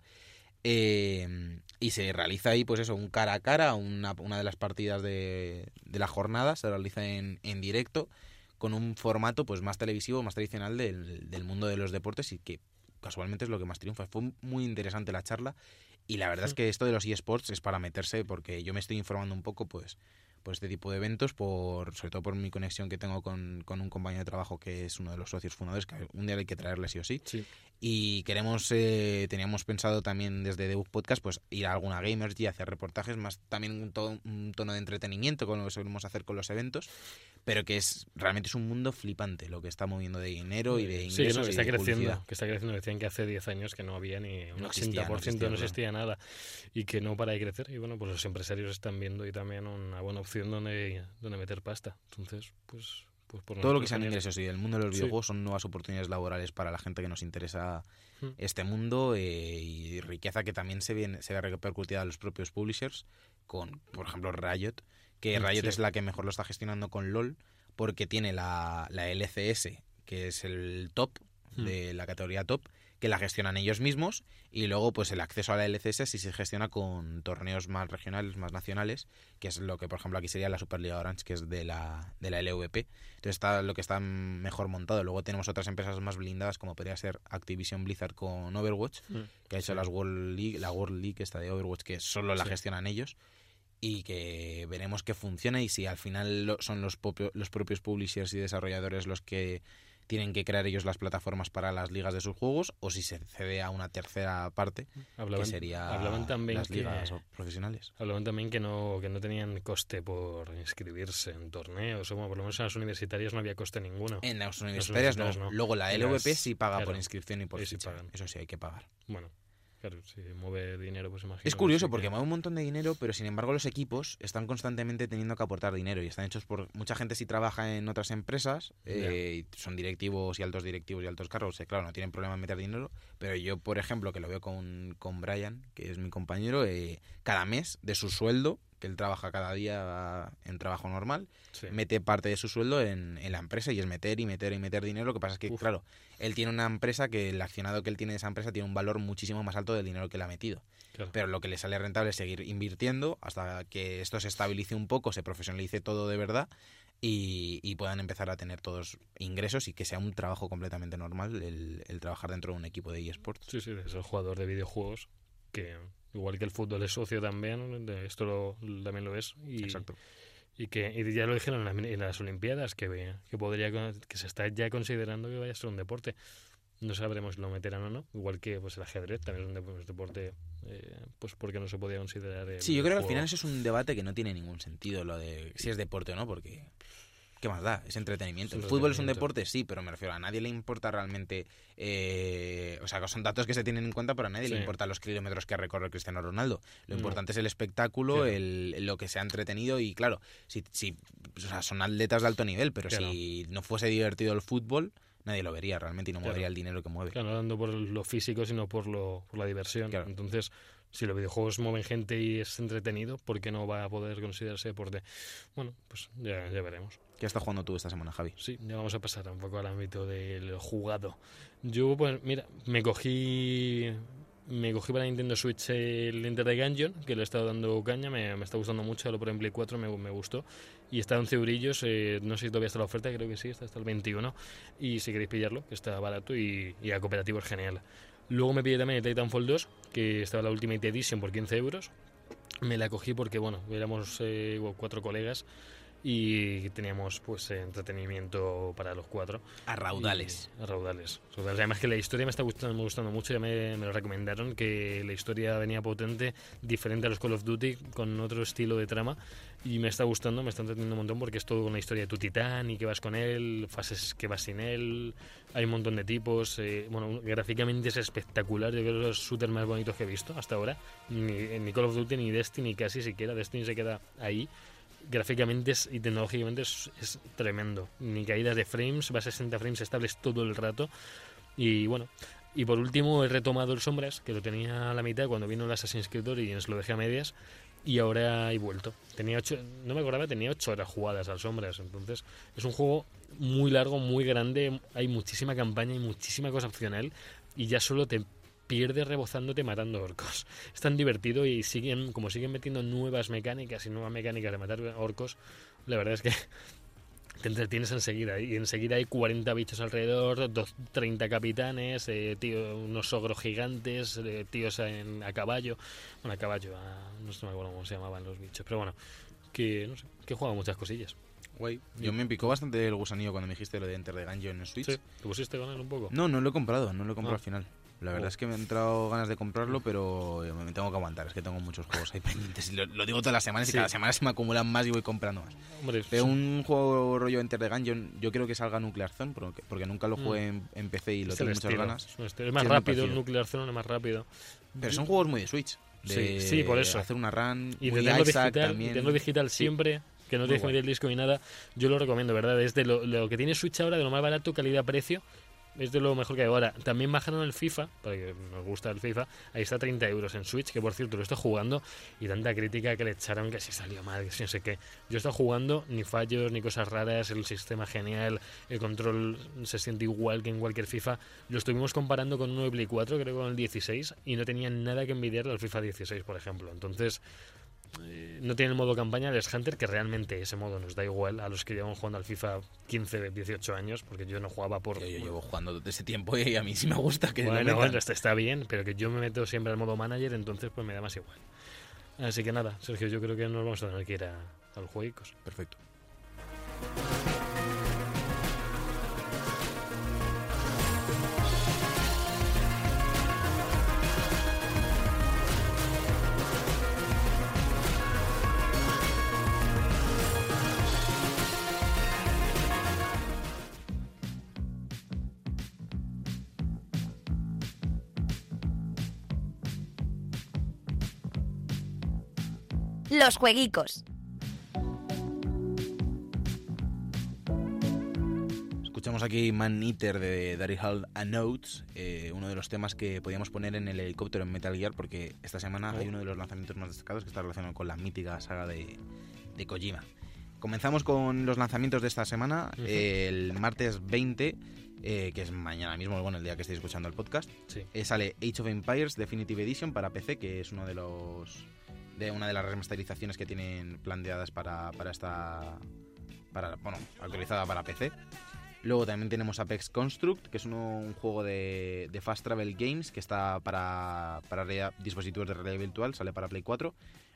Eh, y se realiza ahí, pues eso, un cara a cara, una, una de las partidas de, de la jornada, se realiza en, en directo, con un formato pues más televisivo, más tradicional del, del mundo de los deportes y que casualmente es lo que más triunfa. Fue muy interesante la charla y la verdad es que esto de los eSports es para meterse porque yo me estoy informando un poco pues por este tipo de eventos, por sobre todo por mi conexión que tengo con, con un compañero de trabajo que es uno de los socios fundadores, que un día hay que traerle sí o sí. Sí. Y queremos, eh, teníamos pensado también desde Debug Podcast, pues ir a alguna Gamers y hacer reportajes, más también un, to- un tono de entretenimiento, con lo que solemos hacer con los eventos, pero que es realmente es un mundo flipante lo que está moviendo de dinero y de Sí, ingresos no, que y está de creciendo, publicidad. que está creciendo. Decían que hace 10 años que no había ni un No 80%, existía, no no existía, claro. nada y que no para de crecer. Y bueno, pues los empresarios están viendo y también una buena opción donde, donde meter pasta. Entonces, pues, pues por Todo lo que sean ingresos y el mundo de los Sí. videojuegos son nuevas oportunidades laborales para la gente que nos interesa Mm. este mundo eh, y riqueza que también se, viene, se ve repercutida a los propios publishers con, por ejemplo, Riot, que Mm, Riot sí. es la que mejor lo está gestionando con LOL porque tiene la, la LCS, que es el top Mm. de la categoría top, que la gestionan ellos mismos y luego pues el acceso a la LCS sí se gestiona con torneos más regionales, más nacionales, que es lo que por ejemplo aquí sería la Superliga Orange, que es de la, de la LVP. Entonces está lo que está mejor montado. Luego tenemos otras empresas más blindadas como podría ser Activision Blizzard con Overwatch, Mm. que ha hecho Sí. las World League, la World League esta de Overwatch que solo la Sí. gestionan ellos y que veremos que funciona y si al final son los, los propios publishers y desarrolladores los que tienen que crear ellos las plataformas para las ligas de sus juegos o si se cede a una tercera parte Hablaban, que sería hablaban también las que, ligas profesionales. hablaban también que no, que no tenían coste por inscribirse en torneos. O bueno, por lo menos en las universitarias no había coste ninguno. En las universitarias no. universitarias no. Luego la LVP las- sí paga por inscripción y por sí ficha. pagan. Eso sí hay que pagar. Bueno, claro, si mueve dinero, pues imagino. Es curioso porque mueve un montón de dinero, pero sin embargo los equipos están constantemente teniendo que aportar dinero y están hechos por mucha gente si trabaja en otras empresas, eh, son directivos y altos directivos y altos cargos, eh, claro, no tienen problema en meter dinero, pero yo, por ejemplo, que lo veo con, con Brian, que es mi compañero, eh, cada mes de su sueldo, que él trabaja cada día en trabajo normal, Sí. mete parte de su sueldo en, en la empresa y es meter y meter y meter dinero. Lo que pasa es que, Uf. claro, él tiene una empresa que el accionado que él tiene de esa empresa tiene un valor muchísimo más alto del dinero que le ha metido. Claro. Pero lo que le sale rentable es seguir invirtiendo hasta que esto se estabilice un poco, se profesionalice todo de verdad y, y puedan empezar a tener todos ingresos y que sea un trabajo completamente normal el, el trabajar dentro de un equipo de eSports. Sí, sí, es el jugador de videojuegos que igual que el fútbol es socio también, esto lo- también lo es. Y, Exacto. y que y ya lo dijeron en, la- en las Olimpiadas, que, que podría que se está ya considerando que vaya a ser un deporte. No sabremos si lo meterán o no, igual que pues el ajedrez también es un deporte, eh, pues porque no se podía considerar. Sí, yo creo que al final eso es un debate que no tiene ningún sentido, lo de si es deporte o no, porque ¿qué más da? Es entretenimiento. Es El fútbol es un deporte, sí, pero me refiero a nadie le importa realmente, eh, o sea, son datos que se tienen en cuenta, pero a nadie le Sí. importa los kilómetros que recorre Cristiano Ronaldo. Lo No. importante es el espectáculo, Claro. el, lo que se ha entretenido y claro, si, si o sea, son atletas de alto nivel, pero Claro. si no fuese divertido el fútbol, nadie lo vería realmente y no Claro. movería el dinero que mueve. Claro, no dando por lo físico, sino por, lo, por la diversión. Claro. Entonces, si los videojuegos mueven gente y es entretenido, ¿por qué no va a poder considerarse deporte? Bueno, pues ya, ya veremos. ¿Qué estás jugando tú esta semana, Javi? Sí, ya vamos a pasar un poco al ámbito del jugado. Yo, pues, mira, me cogí. Me cogí para Nintendo Switch el Enter the Gungeon, que le he estado dando caña, me, me está gustando mucho, lo por en Play 4, me, me gustó. Y está a 11 eurillos, eh, no sé si todavía está la oferta, creo que sí, está hasta el 21. Y si queréis pillarlo, que está barato y, y a cooperativo es genial. Luego me pillé también el Titanfall 2, que estaba la Ultimate Edition por 15 euros. Me la cogí porque, bueno, éramos eh, cuatro colegas y teníamos pues entretenimiento para los cuatro. A raudales. Y- a raudales. Además que la historia me está gustando, me gustando mucho, ya me, me lo recomendaron, que la historia venía potente, diferente a los Call of Duty, con otro estilo de trama, y me está gustando, me está entreteniendo un montón porque es todo una historia de tu titán y que vas con él, fases que vas sin él, hay un montón de tipos, eh, bueno, gráficamente es espectacular, yo creo que es los shooters más bonitos que he visto hasta ahora, ni, ni Call of Duty ni Destiny casi siquiera, Destiny se queda ahí, gráficamente y tecnológicamente es, es tremendo. Ni caídas de frames, va a 60 frames estables todo el rato. Y bueno, y por último he retomado el Sombras, que lo tenía a la mitad cuando vino el Assassin's Creed Origins, lo dejé a medias. Y ahora he vuelto. Tenía ocho, no me acordaba, tenía 8 horas jugadas al Sombras. Entonces es un juego muy largo, muy grande. Hay muchísima campaña y muchísima cosa opcional. Y ya solo te pierdes rebozándote matando orcos. <laughs> Es tan divertido y siguen, como siguen metiendo nuevas mecánicas y nuevas mecánicas de matar orcos, la verdad es que <laughs> te entretienes enseguida. Y enseguida hay 40 bichos alrededor, dos- 30 capitanes, eh, tío, unos ogros gigantes, eh, tíos en- a caballo. Bueno, a caballo, a- no sé cómo se llamaban los bichos, pero bueno, que no sé, que juega muchas cosillas. Guay. Yo me picó bastante el gusanillo cuando me dijiste lo de Enter the Gungeon en Switch. Sí, ¿te pusiste con él un poco? No, no lo he comprado, no lo he comprado Ah. al final. La verdad Oh. es que me han entrado ganas de comprarlo, pero me tengo que aguantar. Es que tengo muchos juegos ahí <laughs> pendientes. Y lo, lo digo todas las semanas y Sí. cada semana se me acumulan más y voy comprando más. Hombre, Pero sí. un juego rollo Enter the Gungeon, yo creo que salga Nuclear Zone, porque, porque nunca lo jugué en, en PC y lo Es tengo muchas estilo, ganas. es. Es más Sí, rápido, el. Nuclear Zone es más rápido. Pero son juegos muy de Switch. De Sí, sí, por eso. Hacer una run. Y muy tenerlo digital, y también. tenerlo digital siempre, que no que guay. meter el disco ni nada, yo lo recomiendo, ¿verdad? Es de lo, lo que tiene Switch ahora, de lo más barato, calidad-precio, es de lo mejor que hay ahora. También bajaron el FIFA, para que nos gusta el FIFA, ahí está 30 euros en Switch, que por cierto lo estoy jugando y tanta crítica que le echaron que si salió mal, que si no sé qué. Yo estoy jugando, ni fallos, ni cosas raras, el sistema genial, el control se siente igual que en cualquier FIFA. Lo estuvimos comparando con uno de Play 4, creo con el 16, y no tenía nada que envidiarle al FIFA 16, por ejemplo. Entonces, eh, no tiene el modo campaña del Hunter, que realmente ese modo nos da igual a los que llevan jugando al FIFA 15, 18 años, porque yo no jugaba por... Yo, yo llevo jugando desde ese tiempo y a mí sí me gusta que bueno, metan. bueno, está, está bien, pero que yo me meto siempre al modo manager, entonces pues me da más igual. Así que nada, Sergio, yo creo que nos vamos a tener que ir a, a los juegos. Perfecto. Los jueguicos. Escuchamos aquí Man Eater de Daryl Hall a Notes, eh, uno de los temas que podíamos poner en el helicóptero en Metal Gear, porque esta semana Oh. hay uno de los lanzamientos más destacados que está relacionado con la mítica saga de, de Kojima. Comenzamos con los lanzamientos de esta semana. El martes 20, eh, que es mañana mismo, bueno, el día que estéis escuchando el podcast, Sí. eh, sale Age of Empires Definitive Edition para PC, que es uno de los de una de las remasterizaciones que tienen planteadas para, para esta para bueno actualizada para PC. Luego también tenemos Apex Construct, que es uno- un juego de, de Fast Travel Games que está para, para rea- dispositivos de realidad virtual, sale para Play 4.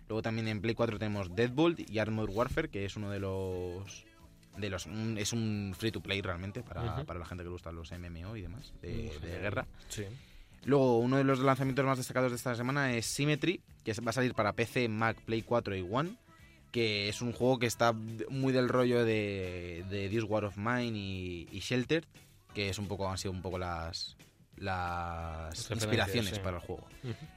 Luego también en Play 4 tenemos Deadbolt y Armored Warfare, que es uno de los de los un- es un free to play realmente para, para la gente que le gustan los MMO y demás de, de guerra. Sí. Luego, uno de los lanzamientos más destacados de esta semana es Symmetry, que va a salir para PC, Mac, Play 4 y One, que es un juego que está muy del rollo de, de This War of Mine y, y Shelter, que es un poco, han sido un poco las, las inspiraciones sí. para el juego.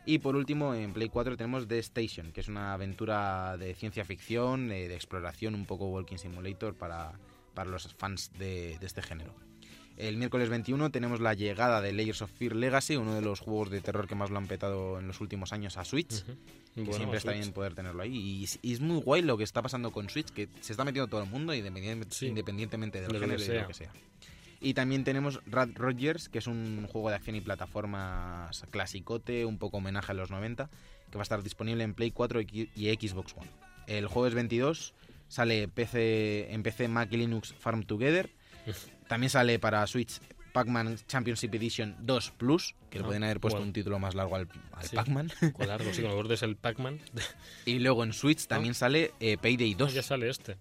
Y por último, en Play 4 tenemos The Station, que es una aventura de ciencia ficción, eh, de exploración, un poco Walking Simulator para, para los fans de, de este género. El miércoles 21 tenemos la llegada de Layers of Fear Legacy, uno de los juegos de terror que más lo han petado en los últimos años a Switch. Que Bueno, siempre está Switch. bien poder tenerlo ahí. Y, es- y es muy guay lo que está pasando con Switch, que se está metiendo todo el mundo independientemente, Sí. independientemente del De género y de lo sea. que sea. Y también tenemos Rad Rogers, que es un juego de acción y plataformas clasicote, un poco homenaje a los 90, que va a estar disponible en Play 4 y y Xbox One. El jueves 22 sale PC, en PC, Mac y Linux Farm Together. <laughs> También sale para Switch Pac-Man Championship Edition 2 Plus, que le Ah, pueden haber puesto bueno. un título más largo al, al Sí. Pac-Man. <laughs> Largo, sí, con bordes el Pac-Man. Y luego en Switch también sale eh, Payday 2. ya sale este.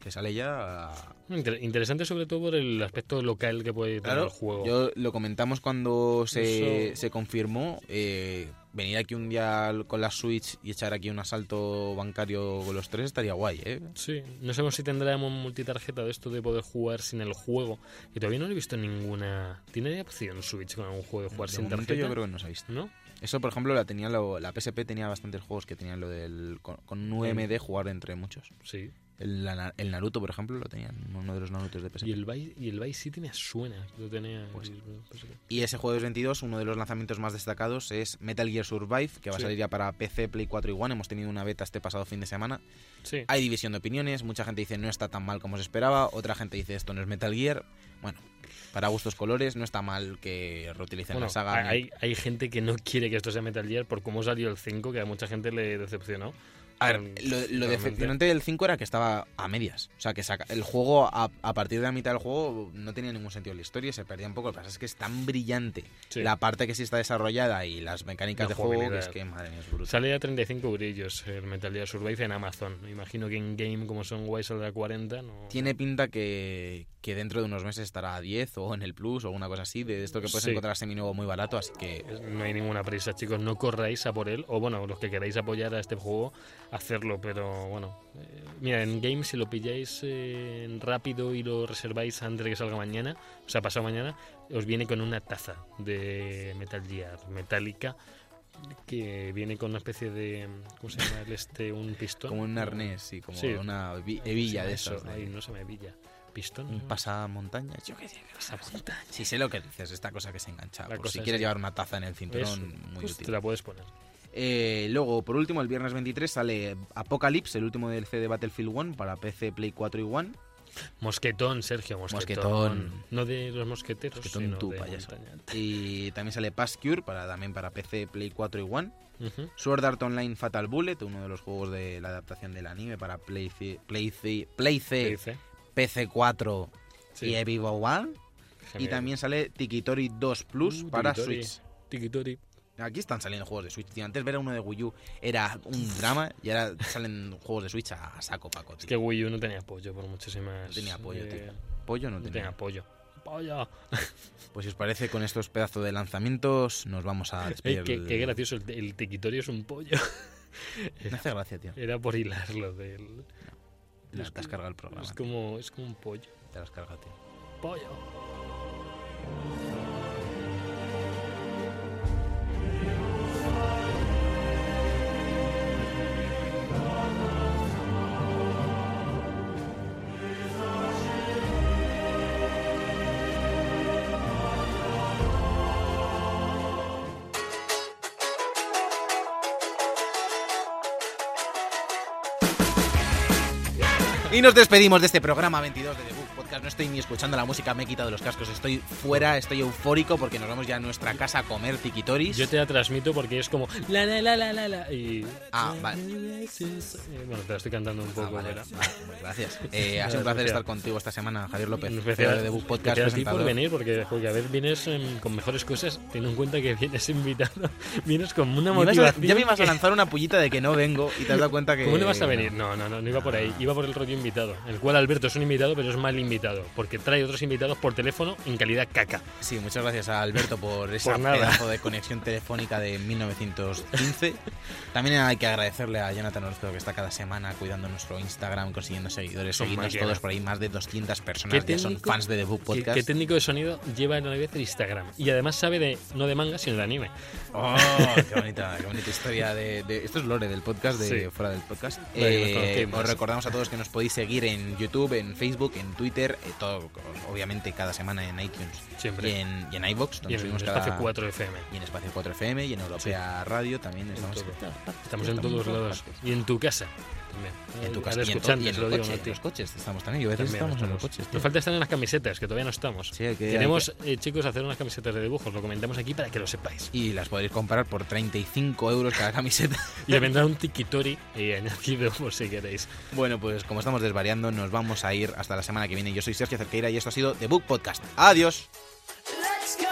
que sale ya... Inter- interesante sobre todo por el aspecto local que puede tener Claro, el juego. yo lo comentamos cuando se, Eso- se confirmó. eh, venir aquí un día con la Switch y echar aquí un asalto bancario con los tres estaría guay, ¿eh? Sí, no sabemos si tendremos multitarjeta de esto de poder jugar sin el juego. Y todavía no he visto ninguna. ¿Tiene opción Switch con algún juego de jugar De sin tarjeta? yo creo que no se ha visto. ¿No? Eso, por ejemplo, la tenía lo- la PSP tenía bastantes juegos que tenían lo del con, con un UMD jugar entre muchos. Sí. El, Naruto, por ejemplo, lo tenían uno de los Narutos de PSP. Y el Vice, y el Vice City me suena. Lo tenía. Pues y- Y ese jueves 22, uno de los lanzamientos más destacados es Metal Gear Survive, que va Sí. a salir ya para PC, Play 4 y One. Hemos tenido una beta este pasado fin de semana. sí. Hay división de opiniones, mucha gente dice no está tan mal como se esperaba, otra gente dice esto no es Metal Gear. Bueno, para gustos colores, no está mal que reutilicen Bueno, la saga. hay, hay gente que no quiere que esto sea Metal Gear por cómo salió el 5, que a mucha gente le decepcionó. A ver, Con- lo, lo decepcionante del 5 era que estaba a medias. O sea, que saca, el juego, a, a partir de la mitad del juego, no tenía ningún sentido la historia se perdía un poco. Lo que pasa es que es tan brillante Sí. la parte que sí está desarrollada y las mecánicas de juego que es que, madre mía, es brutal. Sale a 35 brillos el Metal Gear Survive en Amazon. Me imagino que en game, como son guay, saldrá a 40. No... Tiene pinta que, que dentro de unos meses estará a 10 o en el Plus o una cosa así, de esto que puedes Sí. encontrar semi-nuevo muy barato, así que No hay ninguna prisa, chicos. No corráis a por él. O bueno, los que queráis apoyar a este juego, hacerlo. Pero bueno, eh, mira, en Game, si lo pilláis eh, rápido y lo reserváis antes de que salga mañana, o sea, pasado mañana, os viene con una taza de Metal Gear metálica que viene con una especie de. ¿Cómo se llama? el este? Un pistón. como un arnés y como Sí. una vi- ¿Cómo se hebilla de eso? no se me hebilla. ¿Pistón? un pasamontañas, yo qué sé. Pasamontañas. Sí sé lo que dices, esta cosa que se engancha. Por si es quieres que- llevar una taza en el cinturón, Eso, muy pues útil. te la puedes poner. Eh, luego, por último, el viernes 23 sale Apocalypse, el último DLC de Battlefield 1 para PC, Play 4 y One. Mosquetón, Sergio, mosquetón. Mosquetón. No de los mosqueteros, Mosquetón sino tú, de payaso. Y también sale Pass Cure para, también para PC, Play 4 y One. Ujú. Sword Art Online Fatal Bullet, uno de los juegos de la adaptación del anime para Play C, Play C, Play ¿Qué C dice? PC 4 Sí, y Evivo One. Y genial. también sale Tikitori 2 Plus Uh, para Tikitori. Switch. Tikitori. Aquí están saliendo juegos de Switch, tío. Antes ver a uno de Wii U era un drama y ahora salen juegos de Switch a saco paco, Es tío. que Wii U no tenía apoyo por muchísimas. No tenía apoyo, eh, tío. Pollo no No tenía. tenía apoyo. ¡Pollo! <laughs> Pues si os parece, con estos pedazos de lanzamientos nos vamos a <laughs> despedir. Ey, qué, qué gracioso, el, el Tikitori es un pollo. <laughs> Me hace gracia, tío. Era por hilarlo del. Te has cargado el programa. Es tío. como, es como un pollo. Te lo has cargado, tío. Pollo. Y nos despedimos de este programa 22 de Book Podcast. No estoy ni escuchando la música, me he quitado los cascos. Estoy fuera, estoy eufórico porque nos vamos ya a nuestra casa a comer tikitoris. Yo te la transmito porque es como. La, la, la, la, la, la. Y. Ah, vale. Eh, Bueno, te la estoy cantando un Ah, poco. vale, ¿verdad? vale, pues gracias. <laughs> Eh, ha sido un placer estar contigo esta semana, Javier López, especial, de Book Podcast. a ti por venir, porque, porque a veces vienes em, con mejores cosas, teniendo en cuenta que vienes invitado, <laughs> vienes con una motivación. ya me ibas a lanzar una pullita de que no vengo y te has dado cuenta <laughs> que. ¿Cómo no vas a venir? No, no, no, no iba por ahí. Iba por el rollo invitado. El cual Alberto es un invitado, pero es mal invitado. Porque trae otros invitados por teléfono en calidad caca. Sí, muchas gracias a Alberto por <laughs> esa Por pedazo de conexión telefónica de 1915. También hay que agradecerle a Jonathan Orozco que está cada semana cuidando nuestro Instagram, consiguiendo seguidores, Son máquinas. todos por ahí, más de 200 personas que son fans de The Book ¿qué, Podcast. qué técnico de sonido lleva en la vez el Instagram? Y además sabe de no de manga, sino de anime. Oh, qué bonita, qué bonita historia de, de- Esto es Lore del podcast, de Sí. fuera del podcast. Eh, os recordamos a todos que nos podéis seguir en YouTube, en Facebook, en Twitter, eh, todo, obviamente cada semana en iTunes Siempre. y en, y en donde Y en Espacio cada, 4 FM. y en Espacio 4 FM y en Europea Radio también estamos. todo. Estamos en todos lados. Y en tu casa también. En tu casa y en, y lo digo, coche, ¿no, en los coches estamos también. Yo a veces También estamos en los coches. tío. Nos falta estar en las camisetas, que todavía no estamos. Sí, que- Queremos, eh, chicos, hacer unas camisetas de dibujos. Lo comentamos aquí para que lo sepáis. Y las podéis comprar por 35 euros cada camiseta. <laughs> Y le vendrá un tikitori eh, añadido <laughs> por si queréis. Bueno, pues como estamos desvariando, nos vamos a ir hasta la semana que viene. Yo soy Sergio Cerqueira y esto ha sido The Book Podcast. Adiós. Let's go.